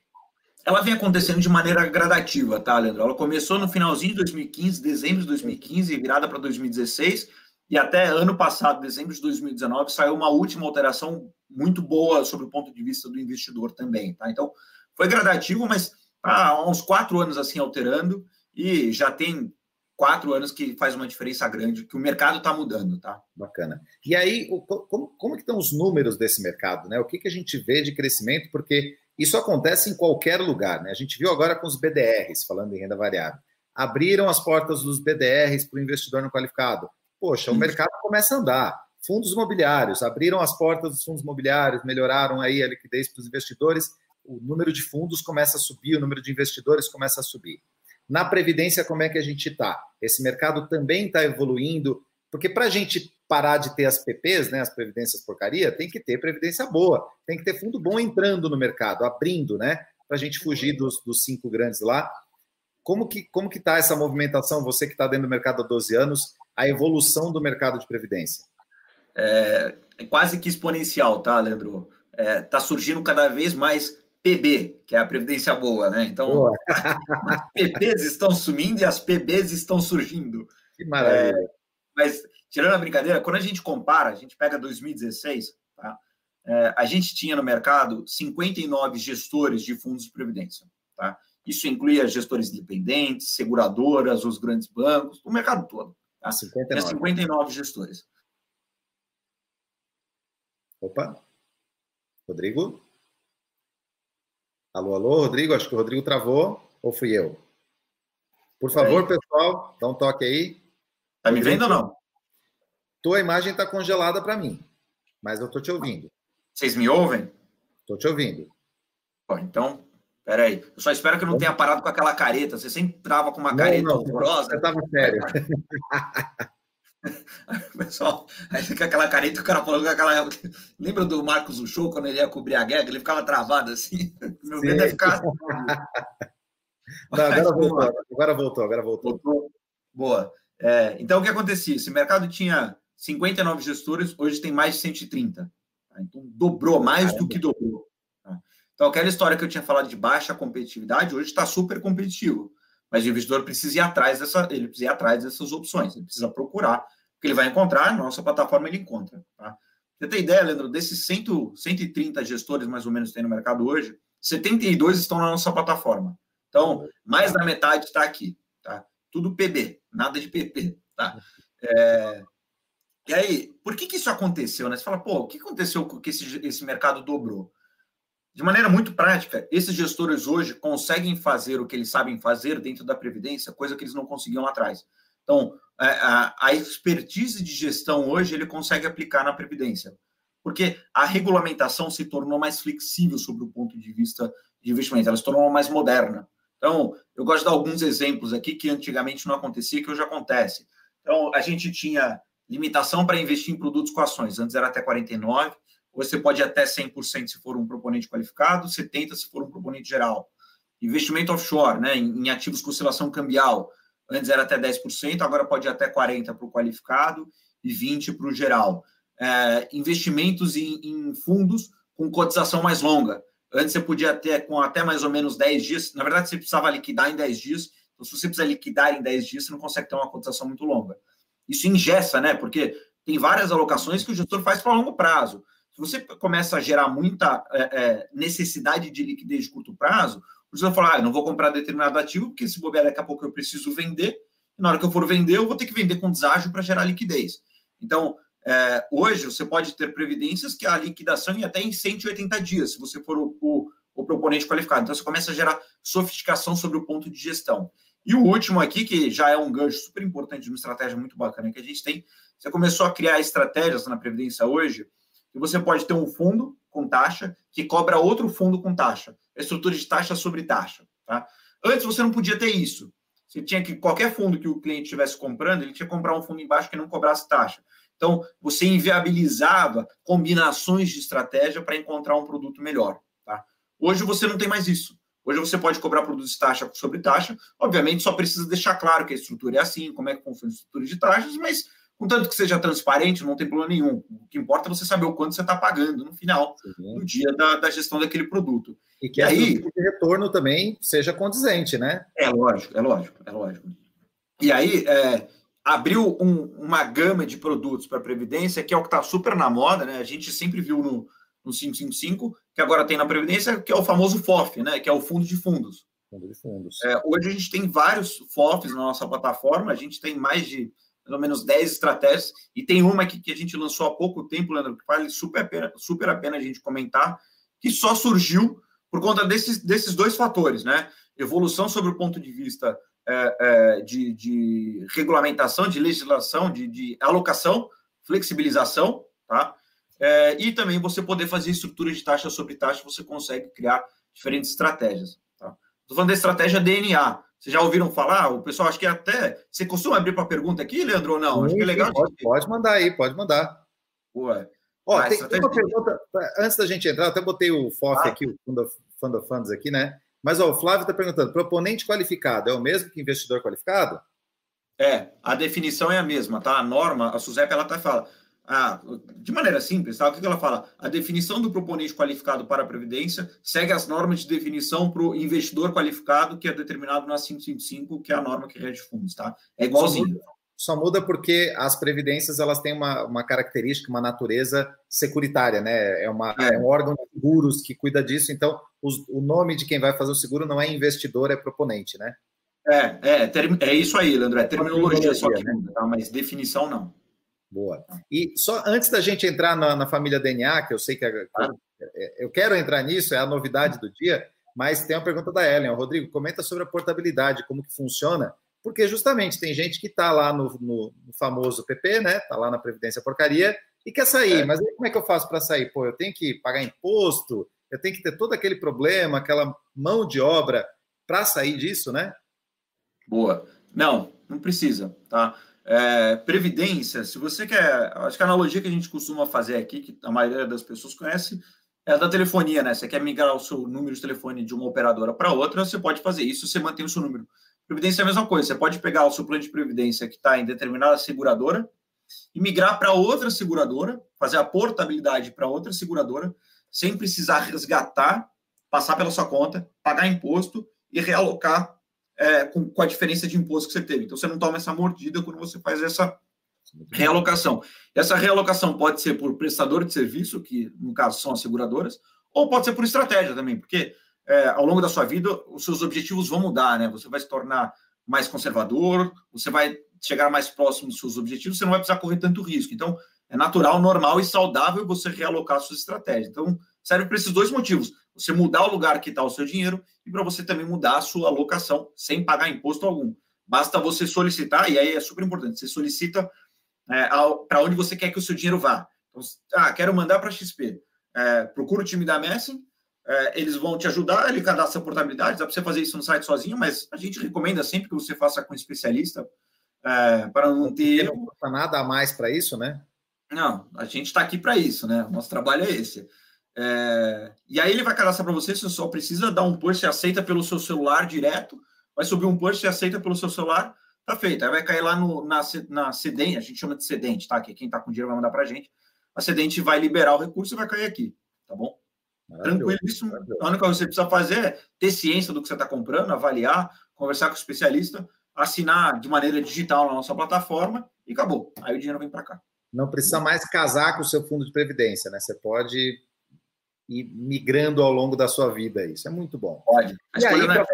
Ela vem acontecendo de maneira gradativa, tá, Leandro? Ela começou no finalzinho de 2015, dezembro de 2015, virada para 2016, e até ano passado, dezembro de 2019, saiu uma última alteração muito boa sobre o ponto de vista do investidor também, tá? Então, foi gradativo, mas há uns quatro anos assim alterando, e já tem quatro anos que faz uma diferença grande, que o mercado está mudando, tá? Bacana. E aí, como, como que estão os números desse mercado, né? O que, que a gente vê de crescimento? Porque isso acontece em qualquer lugar, né? A gente viu agora com os BDRs, falando em renda variável. Abriram as portas dos BDRs para o investidor não qualificado. Poxa, o mercado começa a andar. Fundos imobiliários, abriram as portas dos fundos imobiliários, melhoraram aí a liquidez para os investidores, o número de fundos começa a subir, o número de investidores começa a subir. Na Previdência, como é que a gente está? Esse mercado também está evoluindo, porque para a gente parar de ter as PPs, né, as Previdências porcaria, tem que ter Previdência boa, tem que ter fundo bom entrando no mercado, abrindo, né, para a gente fugir dos, dos cinco grandes lá. Como que como que está essa movimentação, você que está dentro do mercado há 12 anos, a evolução do mercado de Previdência? É, é quase que exponencial, tá, Leandro? Está é, tá surgindo cada vez mais PB, que é a Previdência Boa, né? Então, as PBs estão sumindo e as PBs estão surgindo. Que maravilha. É, mas, tirando a brincadeira, quando a gente compara, a gente pega 2016, tá? É, a gente tinha no mercado 59 gestores de fundos de previdência, tá? Isso incluía gestores independentes, seguradoras, os grandes bancos, o mercado todo. Tá? 59. Tinha 59 gestores. Opa. Rodrigo? Alô, alô, Rodrigo? Acho que o Rodrigo travou ou fui eu? Por favor, pessoal, dá um toque aí. Tá me vendo ou não? Tua imagem está congelada para mim, mas eu estou te ouvindo. Vocês me ouvem? Estou te ouvindo. Bom, então, peraí. Eu só espero que eu não tenha parado com aquela careta. Você sempre trava com uma não, careta não, horrorosa. Você estava sério. *laughs* *laughs* Pessoal, aí fica aquela careta, o cara falando com aquela. Lembra do Marcos Uchoa quando ele ia cobrir a guerra? Ele ficava travado assim. *laughs* Meu medo é ficar. *laughs* Não, agora, voltou, agora voltou, agora voltou, voltou. Boa. É, então, o que acontecia? Esse mercado tinha 59 gestores, hoje tem mais de 130. Tá? Então, dobrou, mais Caramba. do que dobrou. Tá? Então, aquela história que eu tinha falado de baixa competitividade, hoje está super competitivo. Mas o investidor precisa ir atrás dessa, ele precisa ir atrás dessas opções, ele precisa procurar, porque ele vai encontrar, na nossa plataforma ele encontra. Tá? Você tem ideia, Leandro, desses 100, 130 gestores mais ou menos que tem no mercado hoje, 72 estão na nossa plataforma. Então, mais da metade está aqui. Tá? Tudo PB, nada de PP. Tá? É, E aí, por que, que isso aconteceu? Né? Você fala, pô, o que aconteceu que esse, esse mercado dobrou? De maneira muito prática, esses gestores hoje conseguem fazer o que eles sabem fazer dentro da Previdência, coisa que eles não conseguiam lá atrás. Então, a, a expertise de gestão hoje ele consegue aplicar na Previdência, porque a regulamentação se tornou mais flexível sobre o ponto de vista de investimento, ela se tornou mais moderna. Então, eu gosto de dar alguns exemplos aqui que antigamente não acontecia, que hoje acontece. Então, a gente tinha limitação para investir em produtos com ações, antes era até 49, hoje você pode ir até 100% se for um proponente qualificado, 70% se for um proponente geral. Investimento offshore, né, em ativos com oscilação cambial, antes era até 10%, agora pode ir até 40% para o qualificado e 20% para o geral. É, investimentos em, em fundos com cotização mais longa, Antes você podia ter com até mais ou menos 10 dias. Na verdade, você precisava liquidar em 10 dias. Então, se você precisa liquidar em 10 dias, você não consegue ter uma cotação muito longa. Isso ingessa, né? Porque tem várias alocações que o gestor faz para longo prazo. Se você começa a gerar muita é, é, necessidade de liquidez de curto prazo, o gestor fala: ah, não vou comprar determinado ativo, porque se bobear daqui a pouco eu preciso vender. E na hora que eu for vender, eu vou ter que vender com deságio para gerar liquidez. Então, é, hoje, você pode ter previdências que a liquidação ia até em 180 dias, se você for o, o, o proponente qualificado. Então, você começa a gerar sofisticação sobre o ponto de gestão. E o último aqui, que já é um gancho super importante, uma estratégia muito bacana que a gente tem, você começou a criar estratégias na Previdência hoje, que você pode ter um fundo com taxa que cobra outro fundo com taxa. É estrutura de taxa sobre taxa. Tá? Antes você não podia ter isso. Você tinha que, qualquer fundo que o cliente estivesse comprando, ele tinha que comprar um fundo embaixo que não cobrasse taxa. Então, você inviabilizava combinações de estratégia para encontrar um produto melhor. Tá? Hoje você não tem mais isso. Hoje você pode cobrar produtos de taxa sobre taxa. Obviamente, só precisa deixar claro que a estrutura é assim, como é que funciona a estrutura de taxas, mas contanto que seja transparente, não tem problema nenhum. O que importa é você saber o quanto você está pagando no final do dia da, da, gestão daquele produto. E que e aí, o retorno também seja condizente, né? É lógico, é lógico, é lógico. E aí, é, abriu um, uma gama de produtos para a Previdência, que é o que está super na moda, né? A gente sempre viu no, no 555, que agora tem na Previdência, que é o famoso FOF, né? Que é o Fundo de Fundos. Fundo de Fundos. É, hoje a gente tem vários FOFs na nossa plataforma, a gente tem mais de pelo menos 10 estratégias, e tem uma aqui que a gente lançou há pouco tempo, Leandro, que vale super a pena, super a, pena a gente comentar, que só surgiu por conta desses, desses dois fatores, né? Evolução sobre o ponto de vista é, é, de, de, regulamentação, de legislação, de, de alocação, flexibilização, tá? É, e também você poder fazer estrutura de taxa sobre taxa, você consegue criar diferentes estratégias. Tá? Estou falando da estratégia DNA. Vocês já ouviram falar? O pessoal acho que até. Você costuma abrir para pergunta aqui, Leandro, ou não? Sim, acho que é legal. Pode, pode mandar aí, pode mandar. Ué. Ó, ah, tem, tem, uma pergunta. Antes da gente entrar, até botei o FOF ah. aqui, o Fund of, Fund of Funds aqui, né? Mas ó, o Flávio está perguntando: proponente qualificado é o mesmo que investidor qualificado? É, a definição é a mesma, tá? A norma, a SUSEP, ela tá fala, ah, de maneira simples, tá? O que ela fala? A definição do proponente qualificado para a Previdência segue as normas de definição para o investidor qualificado, que é determinado na 555, que é a norma que rege fundos, tá? É igualzinho só muda porque as previdências elas têm uma, uma característica, uma natureza securitária, né? É, uma, é. é um órgão de seguros que cuida disso, então os, o nome de quem vai fazer o seguro não é investidor, é proponente, né? É, é, é isso aí, Leandro, é terminologia só que né? muda, tá? mas definição não. Boa. E só antes da gente entrar na, na família DNA, que eu sei que, é, que ah. eu quero entrar nisso, é a novidade do dia, mas tem uma pergunta da Ellen. Rodrigo, comenta sobre a portabilidade, como que funciona porque justamente tem gente que está lá no, no, no, famoso PP, né? Está lá na Previdência Porcaria e quer sair. É. Mas aí, como é que eu faço para sair? Pô, eu tenho que pagar imposto, eu tenho que ter todo aquele problema, aquela mão de obra para sair disso, né? Boa. Não, não precisa, tá? É, previdência, se você quer. Acho que a analogia que a gente costuma fazer aqui, que a maioria das pessoas conhece, é a da telefonia, né? Você quer migrar o seu número de telefone de uma operadora para outra, você pode fazer isso, você mantém o seu número Previdência é a mesma coisa. Você pode pegar o seu plano de previdência que está em determinada seguradora e migrar para outra seguradora, fazer a portabilidade para outra seguradora, sem precisar resgatar, passar pela sua conta, pagar imposto e realocar é, com, com, a diferença de imposto que você teve. Então, você não toma essa mordida quando você faz essa realocação. Essa realocação pode ser por prestador de serviço, que no caso são as seguradoras, ou pode ser por estratégia também, porque é, ao longo da sua vida, os seus objetivos vão mudar, né? Você vai se tornar mais conservador, você vai chegar mais próximo dos seus objetivos, você não vai precisar correr tanto risco. Então, é natural, normal e saudável você realocar suas estratégias. Então, serve para esses dois motivos: você mudar o lugar que está o seu dinheiro e para você também mudar a sua alocação sem pagar imposto algum. Basta você solicitar, e aí é super importante, você solicita é, para onde você quer que o seu dinheiro vá. Então, ah, quero mandar para XP. É, procura o time da Messi, é, eles vão te ajudar, ele cadastra a portabilidade, dá para você fazer isso no site sozinho, mas a gente recomenda sempre que você faça com um especialista, é, para não ter. Não custa nada a mais para isso, né? Não, a gente está aqui para isso, né? O nosso trabalho é esse. É... E aí ele vai cadastrar para você, você só precisa dar um push, aceita pelo seu celular direto, vai subir um push, aceita pelo seu celular, tá feito. Aí vai cair lá no, na, na a gente chama de cedente, tá? Que quem tá com dinheiro vai mandar para a gente. A cedente vai liberar o recurso e vai cair aqui, tá bom? Tranquilo, isso. A única coisa que você precisa fazer é ter ciência do que você está comprando, avaliar, conversar com o especialista, assinar de maneira digital na nossa plataforma e acabou. Aí o dinheiro vem para cá. Não precisa mais casar com o seu fundo de previdência, né? Você pode ir migrando ao longo da sua vida. Isso é muito bom. Pode. E aí, pra...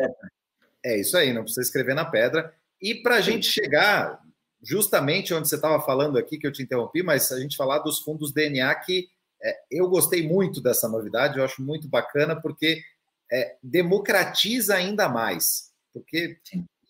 É isso aí, não precisa escrever na pedra. E para a gente chegar justamente onde você estava falando aqui, que eu te interrompi, mas a gente falar dos fundos DNA, que é, eu gostei muito dessa novidade, eu acho muito bacana, porque é, democratiza ainda mais. Porque,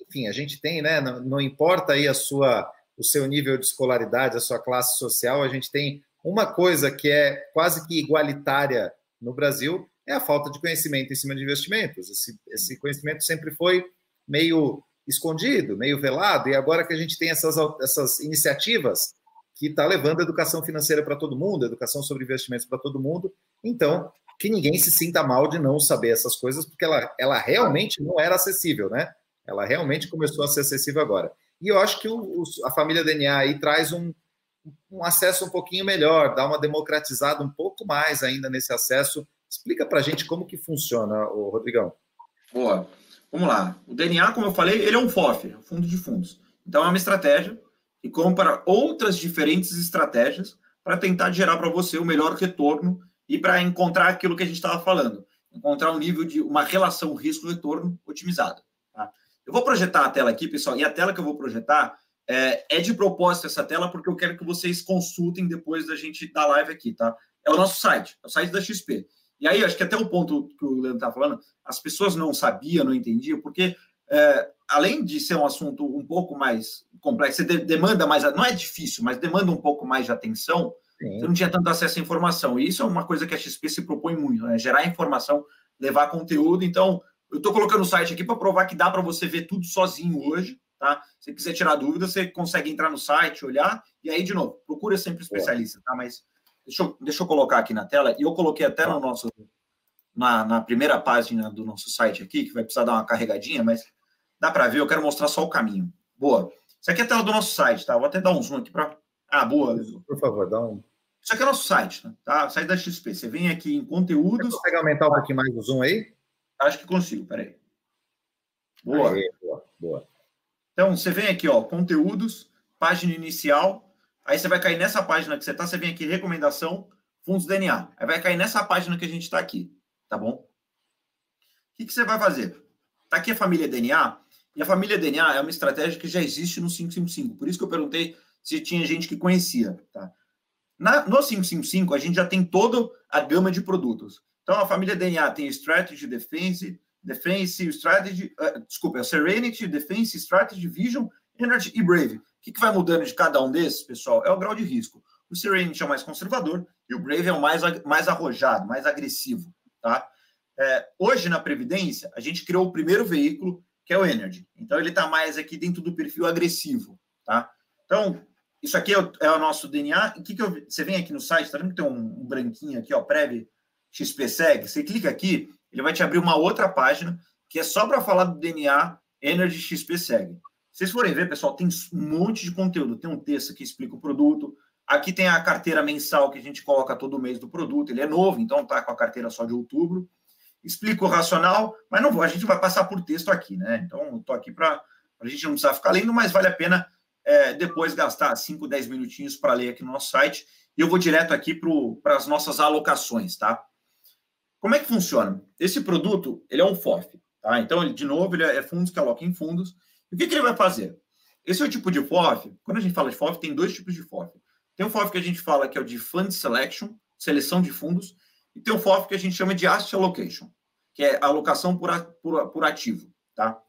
enfim, a gente tem, né? Não, não importa aí a sua o seu nível de escolaridade, a sua classe social, a gente tem uma coisa que é quase que igualitária no Brasil, é a falta de conhecimento em cima de investimentos. Esse, esse conhecimento sempre foi meio escondido, meio velado, e agora que a gente tem essas, essas iniciativas que está levando educação financeira para todo mundo, educação sobre investimentos para todo mundo, então que ninguém se sinta mal de não saber essas coisas, porque ela, ela realmente não era acessível, né? Ela realmente começou a ser acessível agora. E eu acho que o, o, a família DNA aí traz um, um acesso um pouquinho melhor, dá uma democratizada um pouco mais ainda nesse acesso. Explica para a gente como que funciona, o Rodrigão. Boa. Vamos lá. O DNA, como eu falei, ele é um FOF, fundo de fundos. Então é uma estratégia e compra outras diferentes estratégias para tentar gerar para você o melhor retorno e para encontrar aquilo que a gente estava falando, encontrar um nível de uma relação risco-retorno otimizada. Eu vou projetar a tela aqui, pessoal, e a tela que eu vou projetar é, é, de propósito essa tela, porque eu quero que vocês consultem depois da gente da live aqui, tá? É o nosso site, é o site da XP. E aí, acho que até o ponto que o Leandro está falando, as pessoas não sabiam, não entendiam, porque é, além de ser um assunto um pouco mais complexo, você demanda mais, não é difícil, mas demanda um pouco mais de atenção, Sim. você não tinha tanto acesso à informação. E isso é uma coisa que a XP se propõe muito, né? Gerar informação, levar conteúdo. Então, eu estou colocando o site aqui para provar que dá para você ver tudo sozinho hoje, tá? Se quiser tirar dúvida, você consegue entrar no site, olhar, e aí, de novo, procura sempre especialista, tá? Mas deixa eu, deixa eu colocar aqui na tela, e eu coloquei até no nosso, na, na primeira página do nosso site aqui, que vai precisar dar uma carregadinha, mas dá para ver, eu quero mostrar só o caminho. Boa. Isso aqui é a tela do nosso site, tá? Vou até dar um zoom aqui para. Ah, boa. Por favor, dá um. Isso aqui é o nosso site, tá? Site da XP. Você vem aqui em conteúdos. Você consegue aumentar um pouquinho mais o zoom aí? Acho que consigo, peraí. Boa. Aê, boa, boa. Então, você vem aqui, ó, conteúdos, página inicial. Aí você vai cair nessa página que você está, você vem aqui, recomendação, fundos DNA. Aí vai cair nessa página que a gente está aqui, tá bom? O que, que você vai fazer? Tá aqui a família DNA, e a família DNA é uma estratégia que já existe no 555. Por isso que eu perguntei se tinha gente que conhecia, tá? Na, no 555, a gente já tem toda a gama de produtos. Então, a família DNA tem Strategy, Defense, Defense, Strategy, uh, desculpa, é Serenity, Defense, Strategy, Vision, Energy e Brave. O que, que vai mudando de cada um desses, pessoal? É o grau de risco. O Serenity é o mais conservador e o Brave é o mais, mais arrojado, mais agressivo, tá? É, hoje, na Previdência, a gente criou o primeiro veículo, que é o Energy. Então, ele está mais aqui dentro do perfil agressivo, tá? Então, isso aqui é o, é o nosso DNA. O que, que eu, você vem aqui no site, tá vendo que tem um, um branquinho aqui, ó, Prev XPSeg, você clica aqui, ele vai te abrir uma outra página que é só para falar do DNA Energy XPSeg. Se vocês forem ver, pessoal, tem um monte de conteúdo. Tem um texto que explica o produto. Aqui tem a carteira mensal que a gente coloca todo mês do produto. Ele é novo, então tá com a carteira só de outubro. Explica o racional, mas não vou, a gente vai passar por texto aqui, né? Então, tô aqui para a gente não precisar ficar lendo, mas vale a pena é, depois gastar 5, 10 minutinhos para ler aqui no nosso site. E eu vou direto aqui para as nossas alocações, tá? Como é que funciona? Esse produto, ele é um FOF, tá? Então, ele, de novo, ele é fundos que alocam em fundos. E o que, que ele vai fazer? Esse é o tipo de FOF. Quando a gente fala de FOF, tem dois tipos de FOF. Tem um FOF que a gente fala que é o de Fund Selection, seleção de fundos, e tem um FOF que a gente chama de Asset Allocation, que é alocação por, por, por ativo. Tá?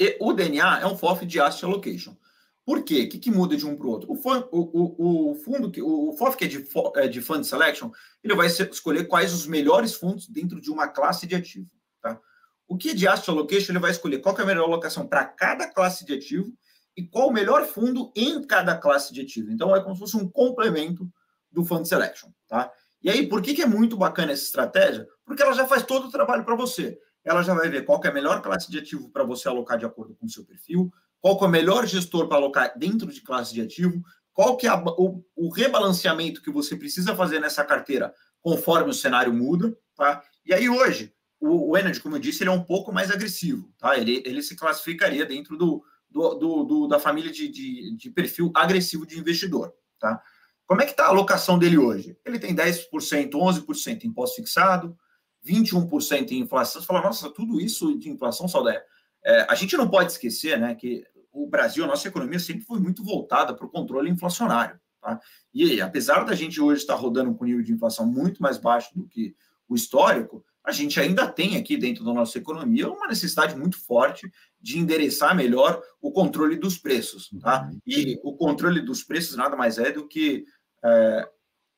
E o DNA é um FOF de Asset Allocation. Por quê? O que, que muda de um para o outro? O, o, o, fundo, que, o FOF que é de, é de Fund Selection, ele vai escolher quais os melhores fundos dentro de uma classe de ativo. Tá? O que é de Asset Allocation, ele vai escolher qual é a melhor alocação para cada classe de ativo e qual o melhor fundo em cada classe de ativo. Então, é como se fosse um complemento do Fund Selection. Tá? E aí, por que, que é muito bacana essa estratégia? Porque ela já faz todo o trabalho para você. Ela já vai ver qual é a melhor classe de ativo para você alocar de acordo com o seu perfil, qual é o melhor gestor para alocar dentro de classe de ativo, qual que é a, o, o, rebalanceamento que você precisa fazer nessa carteira conforme o cenário muda, tá? E aí hoje, o, o Energy, como eu disse, ele é um pouco mais agressivo, tá? Ele, ele se classificaria dentro do, do, do, do da família de, de, de, perfil agressivo de investidor, tá? Como é que está a alocação dele hoje? Ele tem 10%, 11% em pós-fixado, 21% em inflação. Você fala, nossa, tudo isso de inflação, Saldanha. É, a gente não pode esquecer né, que o Brasil, a nossa economia sempre foi muito voltada para o controle inflacionário. Tá? E apesar da gente hoje estar rodando com nível de inflação muito mais baixo do que o histórico, a gente ainda tem aqui dentro da nossa economia uma necessidade muito forte de endereçar melhor o controle dos preços. Tá? Uhum. E o controle dos preços nada mais é do que é,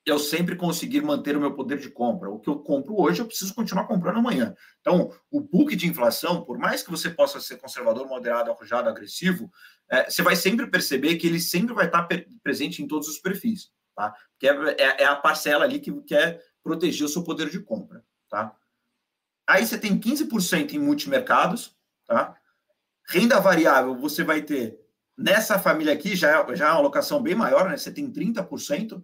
eu sempre conseguir manter o meu poder de compra. O que eu compro hoje, eu preciso continuar comprando amanhã. Então, o book de inflação, por mais que você possa ser conservador, moderado, arrojado, agressivo, é, você vai sempre perceber que ele sempre vai estar presente em todos os perfis, tá? Que é, é, é, a parcela ali que quer proteger o seu poder de compra, tá? Aí você tem 15% em multimercados, tá? Renda variável, você vai ter nessa família aqui, já, já é uma alocação bem maior, né? Você tem 30%,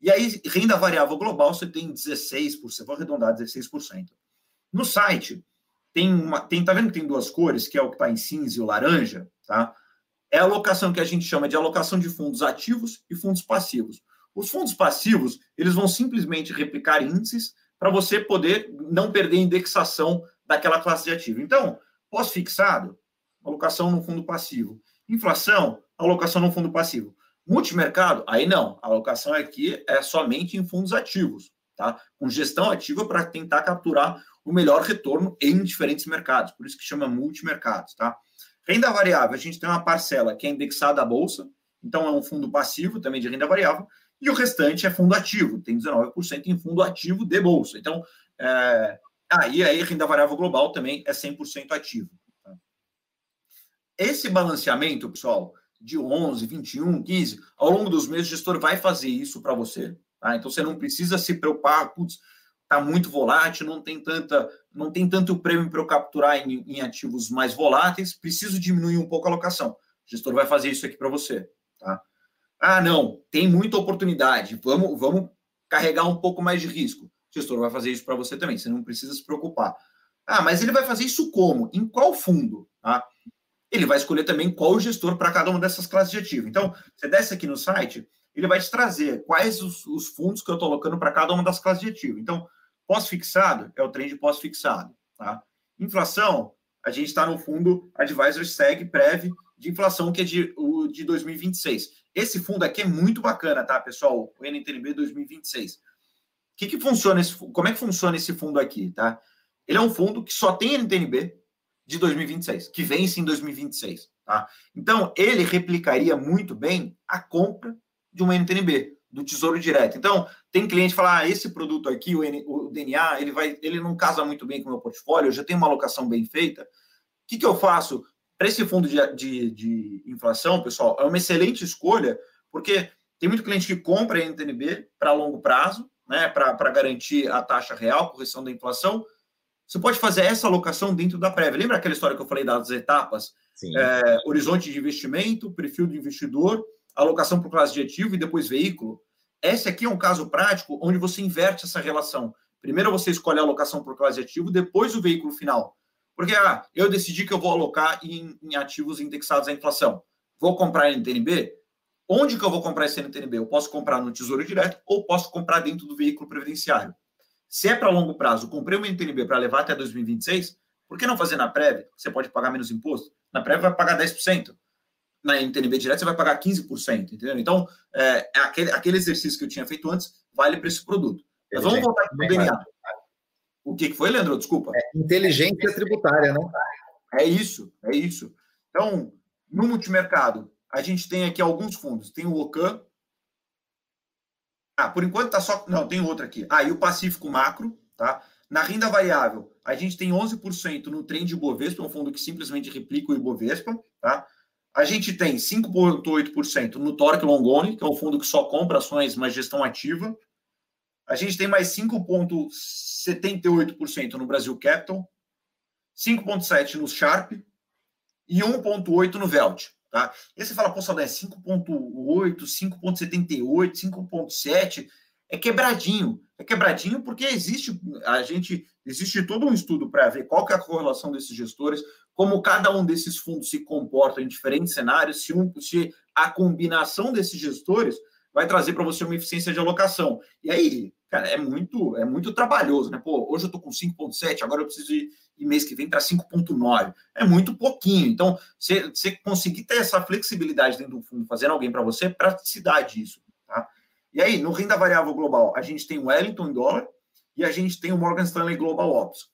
e aí, renda variável global, você tem 16%, vou arredondar 16%. No site, tem uma. Tem, tá vendo que tem duas cores, que é o que está em cinza e o laranja, tá? É a alocação que a gente chama de alocação de fundos ativos e fundos passivos. Os fundos passivos, eles vão simplesmente replicar índices para você poder não perder a indexação daquela classe de ativo. Então, pós-fixado, alocação no fundo passivo. Inflação, alocação no fundo passivo. Multimercado, aí não. A alocação aqui é somente em fundos ativos, tá? Com gestão ativa para tentar capturar o melhor retorno em diferentes mercados. Por isso que chama multimercados, tá? Renda variável, a gente tem uma parcela que é indexada à bolsa, então é um fundo passivo também de renda variável, e o restante é fundo ativo, tem 19% em fundo ativo de bolsa. Então, é... ah, aí renda variável global também é 100% ativo. Tá? Esse balanceamento, pessoal, de 11, 21, 15, ao longo dos meses o gestor vai fazer isso para você. Tá? Então você não precisa se preocupar, putz, está muito volátil, não tem tanta, não tem tanto prêmio para eu capturar em, em, ativos mais voláteis, preciso diminuir um pouco a alocação. O gestor vai fazer isso aqui para você. Tá? Ah, não, tem muita oportunidade, vamos, vamos carregar um pouco mais de risco. O gestor vai fazer isso para você também, você não precisa se preocupar. Ah, mas ele vai fazer isso como? Em qual fundo? Tá? Ele vai escolher também qual o gestor para cada uma dessas classes de ativo. Então, você desce aqui no site, ele vai te trazer quais os, os fundos que eu estou alocando para cada uma das classes de ativo. Então, pós-fixado é o trend pós-fixado. Tá? Inflação, a gente está no fundo Advisor Seg Prev de inflação, que é de, o, de 2026. Esse fundo aqui é muito bacana, tá, pessoal? O NTNB 2026. Que que funciona esse, como é que funciona esse fundo aqui, tá? Ele é um fundo que só tem NTNB, de 2026, que vence em 2026. Tá? Então, ele replicaria muito bem a compra de uma NTNB, do Tesouro Direto. Então, tem cliente que fala, ah, esse produto aqui, o, N, o, DNA, ele, vai, ele não casa muito bem com o meu portfólio, eu já tenho uma alocação bem feita. O que, que eu faço? Para esse fundo de, de, de inflação, pessoal, é uma excelente escolha, porque tem muito cliente que compra NTNB para longo prazo, né, para garantir a taxa real, correção da inflação, você pode fazer essa alocação dentro da prévia. Lembra aquela história que eu falei das etapas? É, horizonte de investimento, perfil do investidor, alocação por classe de ativo e depois veículo. Esse aqui é um caso prático onde você inverte essa relação. Primeiro você escolhe a alocação por classe de ativo, depois o veículo final. Porque ah, eu decidi que eu vou alocar em, em ativos indexados à inflação. Vou comprar NTNB? Onde que eu vou comprar esse NTNB? Eu posso comprar no Tesouro Direto ou posso comprar dentro do veículo previdenciário. Se é para longo prazo, comprei uma NTNB para levar até 2026, por que não fazer na prévia? Você pode pagar menos imposto. Na prévia vai pagar 10%. na NTNB direto você vai pagar 15%, entendeu? Então, é, é, aquele, aquele exercício que eu tinha feito antes vale para esse produto. Mas vamos voltar aqui para o DNA. O que, que foi, Leandro? Desculpa. É inteligência tributária, né? É isso, é isso. Então, no multimercado, a gente tem aqui alguns fundos. Tem o OCAN. Ah, por enquanto tá só. Não, tem outro aqui. Ah, e o Pacífico Macro, tá? Na renda variável, a gente tem 11% no Trend Ibovespa, um fundo que simplesmente replica o Ibovespa, tá? A gente tem 5,8% no Torque Longoni, que é um fundo que só compra ações, mas gestão ativa. A gente tem mais 5,78% no Brasil Capital, 5,7% no Sharp e 1,8% no Velt. Tá? E você fala, pô, Saldanha, 5,8%, 5,78%, 5,7%. É quebradinho. É quebradinho porque existe a gente existe todo um estudo para ver qual que é a correlação desses gestores, como cada um desses fundos se comporta em diferentes cenários, se, um, se a combinação desses gestores vai trazer para você uma eficiência de alocação. E aí, cara, é muito é muito trabalhoso, né? Pô, hoje eu estou com 5.7, agora eu preciso ir, ir mês que vem para 5.9. É muito pouquinho. Então, você, conseguir ter essa flexibilidade dentro do fundo, fazendo alguém para você, é praticidade disso, tá? E aí, no renda variável global, a gente tem o Wellington em dólar e a gente tem o Morgan Stanley Global Ops.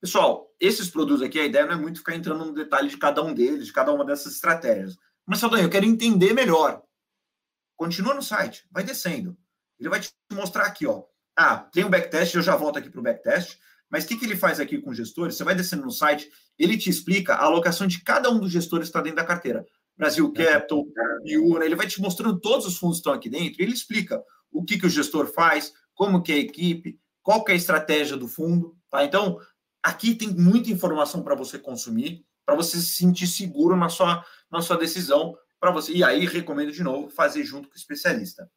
Pessoal, esses produtos aqui, a ideia não é muito ficar entrando no detalhe de cada um deles, de cada uma dessas estratégias. Mas, Saldanha, eu quero entender melhor. Continua no site, vai descendo. Ele vai te mostrar aqui, ó. Ah, tem um backtest, eu já volto aqui para o backtest. Mas o que, que ele faz aqui com gestores? Você vai descendo no site, ele te explica a alocação de cada um dos gestores que está dentro da carteira. Brasil Capital, Iuna, ele vai te mostrando todos os fundos que estão aqui dentro, e ele explica o que, que o gestor faz, como que é a equipe, qual que é a estratégia do fundo, tá? Então, aqui tem muita informação para você consumir, para você se sentir seguro na sua, na sua decisão, para você. E aí recomendo de novo fazer junto com o especialista.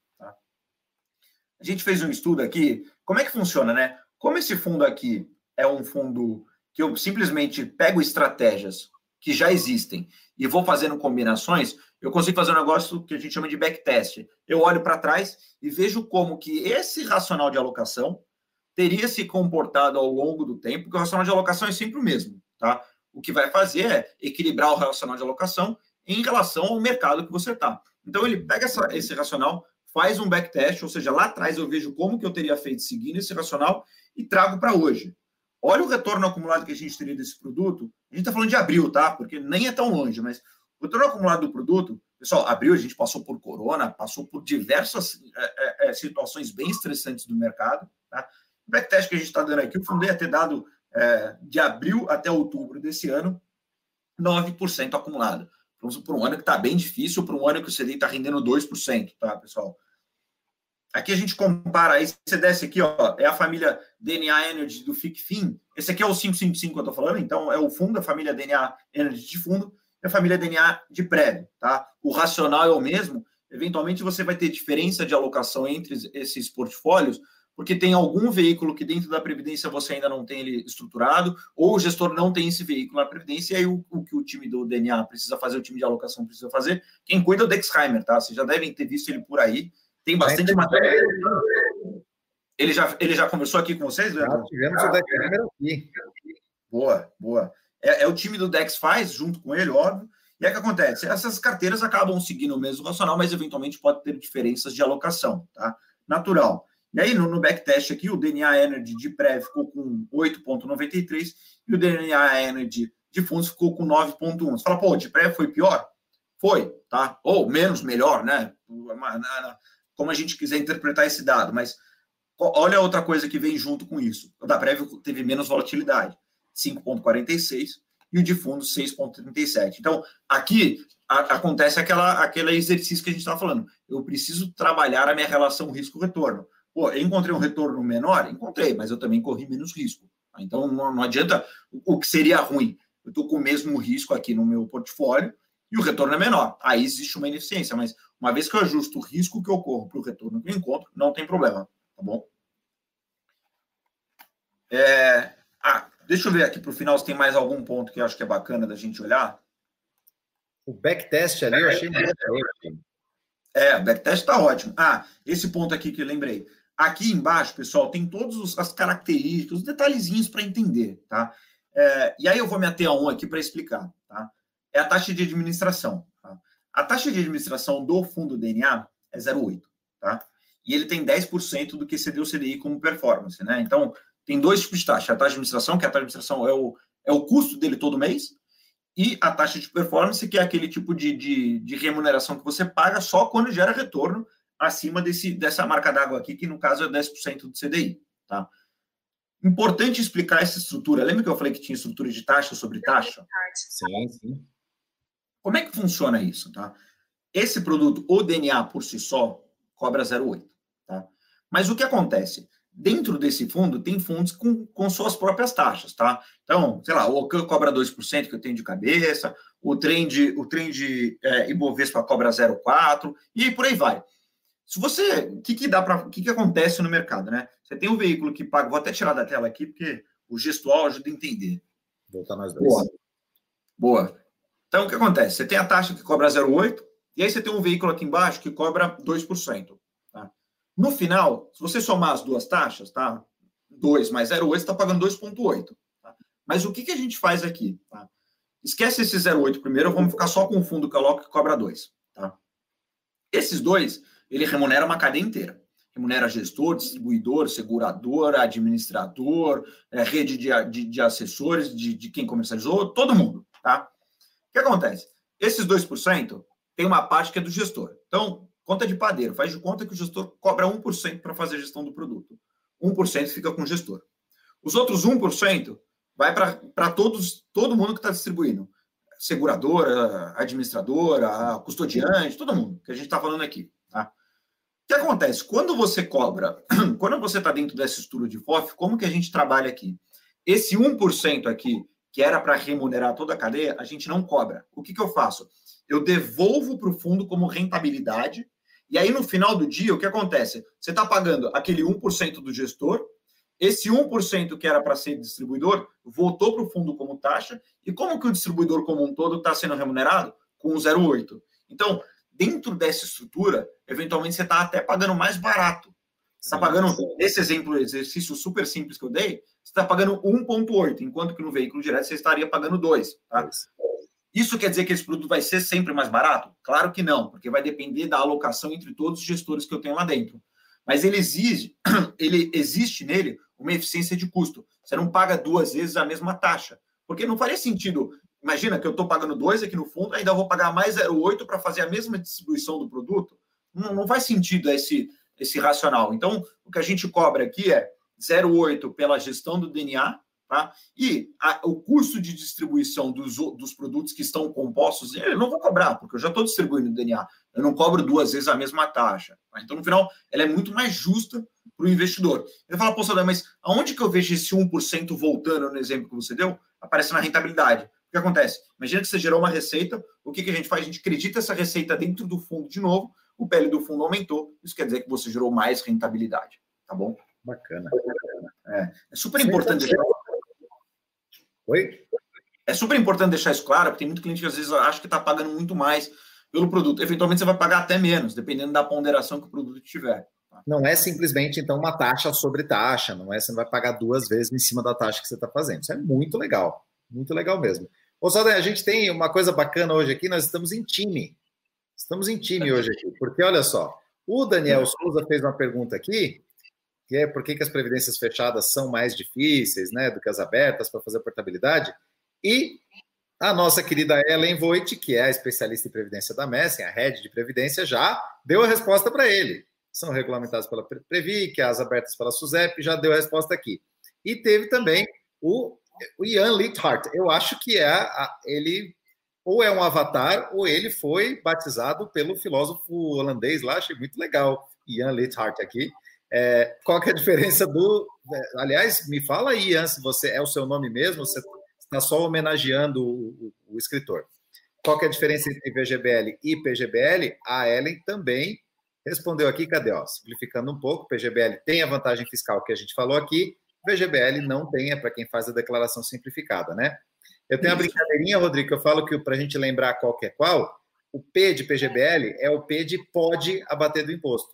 A gente fez um estudo aqui. Como é que funciona, né? Como esse fundo aqui é um fundo que eu simplesmente pego estratégias que já existem e vou fazendo combinações, eu consigo fazer um negócio que a gente chama de backtest. Eu olho para trás e vejo como que esse racional de alocação teria se comportado ao longo do tempo, porque o racional de alocação é sempre o mesmo, tá? O que vai fazer é equilibrar o racional de alocação em relação ao mercado que você está. Então, ele pega essa, esse racional, faz um backtest, ou seja, lá atrás eu vejo como que eu teria feito seguindo esse racional e trago para hoje. Olha o retorno acumulado que a gente teria desse produto. A gente está falando de abril, tá? Porque nem é tão longe, mas o retorno acumulado do produto, pessoal, abril a gente passou por corona, passou por diversas é, é, é situações bem estressantes do mercado. Tá? O backtest que a gente está dando aqui, o fundo ia ter dado é, de abril até outubro desse ano 9% acumulado para um ano que está bem difícil, para um ano que o CDI está rendendo 2%, tá, pessoal? Aqui a gente compara, aí você desce aqui, ó, é a família DNA Energy do FICFIN. Esse aqui é o 555 que eu estou falando, então é o fundo, a família DNA Energy de fundo, e a família DNA de prévio, tá? O racional é o mesmo, eventualmente você vai ter diferença de alocação entre esses portfólios, porque tem algum veículo que dentro da Previdência você ainda não tem ele estruturado, ou o gestor não tem esse veículo na Previdência, e aí o, o que o time do DNA precisa fazer, o time de alocação precisa fazer, quem cuida é o Dexheimer, tá? Vocês já devem ter visto ele por aí, tem bastante é, matéria. Ele já, ele já conversou aqui com vocês, Leandro? Já tivemos o Dexheimer aqui. Boa, boa. É, é, o time do Dex faz, junto com ele, óbvio. E é que acontece? Essas carteiras acabam seguindo o mesmo racional, mas eventualmente pode ter diferenças de alocação, tá? Natural. E aí, no, no backtest aqui, o DNA Energy de pré ficou com 8,93 e o DNA Energy de fundos ficou com 9,1. Você fala, pô, de pré foi pior? Foi, tá? Ou menos melhor, né? Como a gente quiser interpretar esse dado, mas olha outra coisa que vem junto com isso. O da prévia teve menos volatilidade, 5,46, e o de fundos 6,37. Então, aqui a, acontece aquela, aquele exercício que a gente estava falando. Eu preciso trabalhar a minha relação risco-retorno. Pô, eu encontrei um retorno menor? Encontrei, mas eu também corri menos risco. Então, não, não adianta o que seria ruim. Eu estou com o mesmo risco aqui no meu portfólio e o retorno é menor. Aí existe uma ineficiência, mas uma vez que eu ajusto o risco que eu corro para o retorno que eu encontro, não tem problema, tá bom? É... Ah, deixa eu ver aqui para o final se tem mais algum ponto que eu acho que é bacana da gente olhar. O backtest ali eu achei muito É, o backtest está ótimo. Ah, esse ponto aqui que eu lembrei. Aqui embaixo, pessoal, tem todas as características, os detalhezinhos para entender, tá? É, e aí eu vou me ater a um aqui para explicar, tá? É a taxa de administração. A taxa de administração do fundo DNA é 0,8, tá? E ele tem 10% do que cedeu o CDI como performance, né? Então, tem dois tipos de taxa. A taxa de administração, que a taxa de administração é o, é o custo dele todo mês, e a taxa de performance, que é aquele tipo de, de, de remuneração que você paga só quando gera retorno acima desse, dessa marca d'água aqui, que no caso é 10% do CDI, tá? Importante explicar essa estrutura. Lembra que eu falei que tinha estrutura de taxa sobre taxa? Sim, sim. Como é que funciona isso, tá? Esse produto, o DNA por si só, cobra 0,8, tá? Mas o que acontece? Dentro desse fundo, tem fundos com, com suas próprias taxas, tá? Então, sei lá, o Ocan cobra 2%, que eu tenho de cabeça, o trend, o trend é, Ibovespa cobra 0,4%, e por aí vai. Se você, o que, que dá para, o que, que acontece no mercado, né? Você tem um veículo que paga, vou até tirar da tela aqui, porque o gestual ajuda a entender. Voltar nós dois. Boa. Boa. Então, o que acontece? Você tem a taxa que cobra 0,8, e aí você tem um veículo aqui embaixo que cobra 2%. Tá? No final, se você somar as duas taxas, tá? 2 mais 0,8, você está pagando 2,8. Tá? Mas o que, que a gente faz aqui? Tá? Esquece esse 0,8 primeiro, vamos ficar só com o fundo que coloco que cobra 2. Tá? Esses dois ele remunera uma cadeia inteira. Remunera gestor, distribuidor, segurador, administrador, é, rede de, de, de assessores, de, de, quem comercializou, todo mundo, tá? Que acontece? Esses 2% tem uma parte que é do gestor. Então, conta de padeiro, faz de conta que o gestor cobra 1% para fazer a gestão do produto. 1% fica com o gestor. Os outros 1% vai para todos, todo mundo que está distribuindo. Seguradora, administradora, custodiante, todo mundo que a gente está falando aqui. Tá? O que acontece? Quando você cobra, *clears throat* quando você está dentro dessa estrutura de FOF, como que a gente trabalha aqui? Esse 1% aqui, que era para remunerar toda a cadeia, a gente não cobra. O que, que eu faço? Eu devolvo para o fundo como rentabilidade, e aí no final do dia, o que acontece? Você está pagando aquele 1% do gestor, esse 1% que era para ser distribuidor voltou para o fundo como taxa, e como que o distribuidor como um todo está sendo remunerado? Com 0,8. Então, dentro dessa estrutura, eventualmente você está até pagando mais barato. Você está pagando, nesse exemplo, exercício super simples que eu dei, você está pagando 1,8, enquanto que no veículo direto você estaria pagando 2. Tá? Isso quer dizer que esse produto vai ser sempre mais barato? Claro que não, porque vai depender da alocação entre todos os gestores que eu tenho lá dentro. Mas ele exige, *clears throat* ele existe nele uma eficiência de custo. Você não paga duas vezes a mesma taxa. Porque não faria sentido Imagina que eu estou pagando 2 aqui no fundo, ainda vou pagar mais 0,8 para fazer a mesma distribuição do produto. Não, não faz sentido esse, esse racional. Então, o que a gente cobra aqui é 0,8 pela gestão do DNA, tá? E a, o custo de distribuição dos, dos produtos que estão compostos, eu não vou cobrar, porque eu já estou distribuindo o DNA. Eu não cobro duas vezes a mesma taxa. Tá? Então, no final, ela é muito mais justa para o investidor. Ele fala, Sadam, mas aonde que eu vejo esse 1% voltando no exemplo que você deu? Aparece na rentabilidade que acontece? Imagina que você gerou uma receita, o que, que a gente faz? A gente acredita essa receita dentro do fundo de novo, o PL do fundo aumentou, isso quer dizer que você gerou mais rentabilidade, tá bom? Bacana. É, é super importante deixar... Oi? É super importante deixar isso claro, porque tem muito cliente que às vezes acha que está pagando muito mais pelo produto. Eventualmente você vai pagar até menos, dependendo da ponderação que o produto tiver. Não é simplesmente, então, uma taxa sobre taxa, não é você não vai pagar duas vezes em cima da taxa que você está fazendo. Isso é muito legal, muito legal mesmo. Ô, Saldanha, a gente tem uma coisa bacana hoje aqui, nós estamos em time. Estamos em time *laughs* hoje aqui, porque olha só, o Daniel Souza fez uma pergunta aqui, que é por que, que as previdências fechadas são mais difíceis né, do que as abertas para fazer portabilidade. E a nossa querida Ellen Voigt, que é a especialista em previdência da Messing, a head de previdência, já deu a resposta para ele. São regulamentadas pela Previc, as abertas pela SUSEP, já deu a resposta aqui. E teve também o o Ian Lithart, eu acho que é a, ele ou é um avatar ou ele foi batizado pelo filósofo holandês lá, achei muito legal, Ian Lithart aqui. É, qual que é a diferença do. É, aliás, me fala aí, se você é o seu nome mesmo, você está só homenageando o, o, o escritor. Qual que é a diferença entre VGBL e PGBL? A Ellen também respondeu aqui, cadê? Ó, simplificando um pouco, PGBL tem a vantagem fiscal que a gente falou aqui, VGBL não tem, é para quem faz a declaração simplificada, né? Eu tenho a brincadeirinha, Rodrigo, eu falo que para a gente lembrar qual que é qual, o P de PGBL é o P de pode abater do imposto.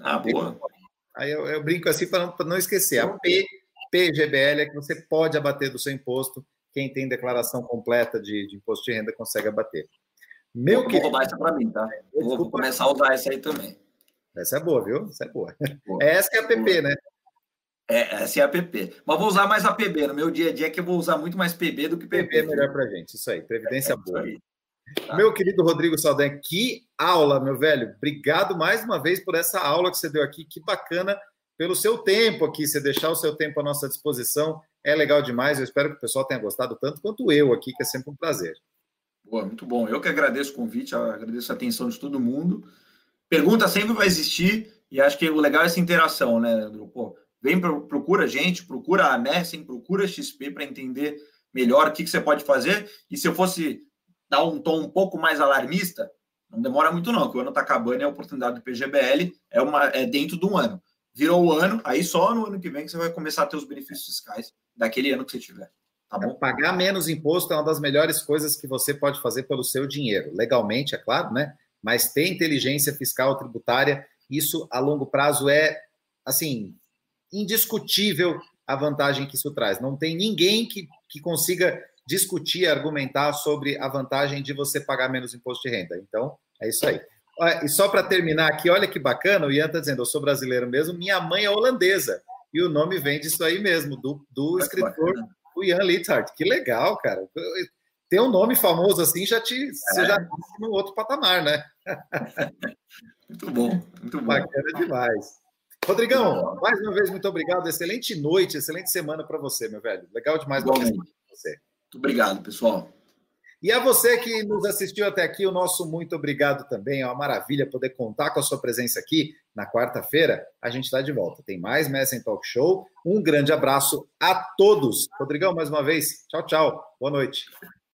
Ah, boa. Aí eu, eu brinco assim para não, não, esquecer. A P, PGBL é que você pode abater do seu imposto. Quem tem declaração completa de, de imposto de renda consegue abater. Meu que. Vou roubar essa para mim, tá? Vou, vou, começar a usar essa aí também. Essa é boa, viu? Essa é boa. boa. *laughs* Essa é a PP, né? É, essa é a PP. Mas vou usar mais a PB. No meu dia a dia que eu vou usar muito mais PB do que PP. PB é melhor para gente. Isso aí, previdência é, boa. Tá. Meu querido Rodrigo Saldanha, que aula, meu velho. Obrigado mais uma vez por essa aula que você deu aqui. Que bacana pelo seu tempo aqui. Você deixar o seu tempo à nossa disposição é legal demais. Eu espero que o pessoal tenha gostado tanto quanto eu aqui, que é sempre um prazer. Boa, muito bom. Eu que agradeço o convite, agradeço a atenção de todo mundo. Pergunta sempre vai existir e acho que o legal é essa interação, né, Pô, vem, procura a gente, procura a Messen, procura a XP para entender melhor o que, que você pode fazer. E se eu fosse dar um tom um pouco mais alarmista, não demora muito não, que o ano está acabando e a oportunidade do PGBL é, uma, é dentro de um ano. Virou o ano, aí só no ano que vem que você vai começar a ter os benefícios fiscais daquele ano que você tiver. Tá bom? Pagar menos imposto é uma das melhores coisas que você pode fazer pelo seu dinheiro. Legalmente, é claro, né? Mas ter inteligência fiscal tributária, isso a longo prazo é, assim, indiscutível a vantagem que isso traz. Não tem ninguém que, que consiga discutir, argumentar sobre a vantagem de você pagar menos imposto de renda. Então, é isso aí. E só para terminar aqui, olha que bacana, o Ian está dizendo, eu sou brasileiro mesmo, minha mãe é holandesa. E o nome vem disso aí mesmo, do, do escritor o Ian Littard. Que legal, cara. Ter um nome famoso assim já te é. você já no outro patamar, né? *laughs* muito bom, muito bom. Bacana demais. Rodrigão, mais uma vez, muito obrigado. Excelente noite, excelente semana para você, meu velho. Legal demais você. Muito obrigado, pessoal. E a você que nos assistiu até aqui, o nosso muito obrigado também. É uma maravilha poder contar com a sua presença aqui. Na quarta-feira, a gente está de volta. Tem mais Messen Talk Show. Um grande abraço a todos. Rodrigão, mais uma vez, tchau, tchau. Boa noite.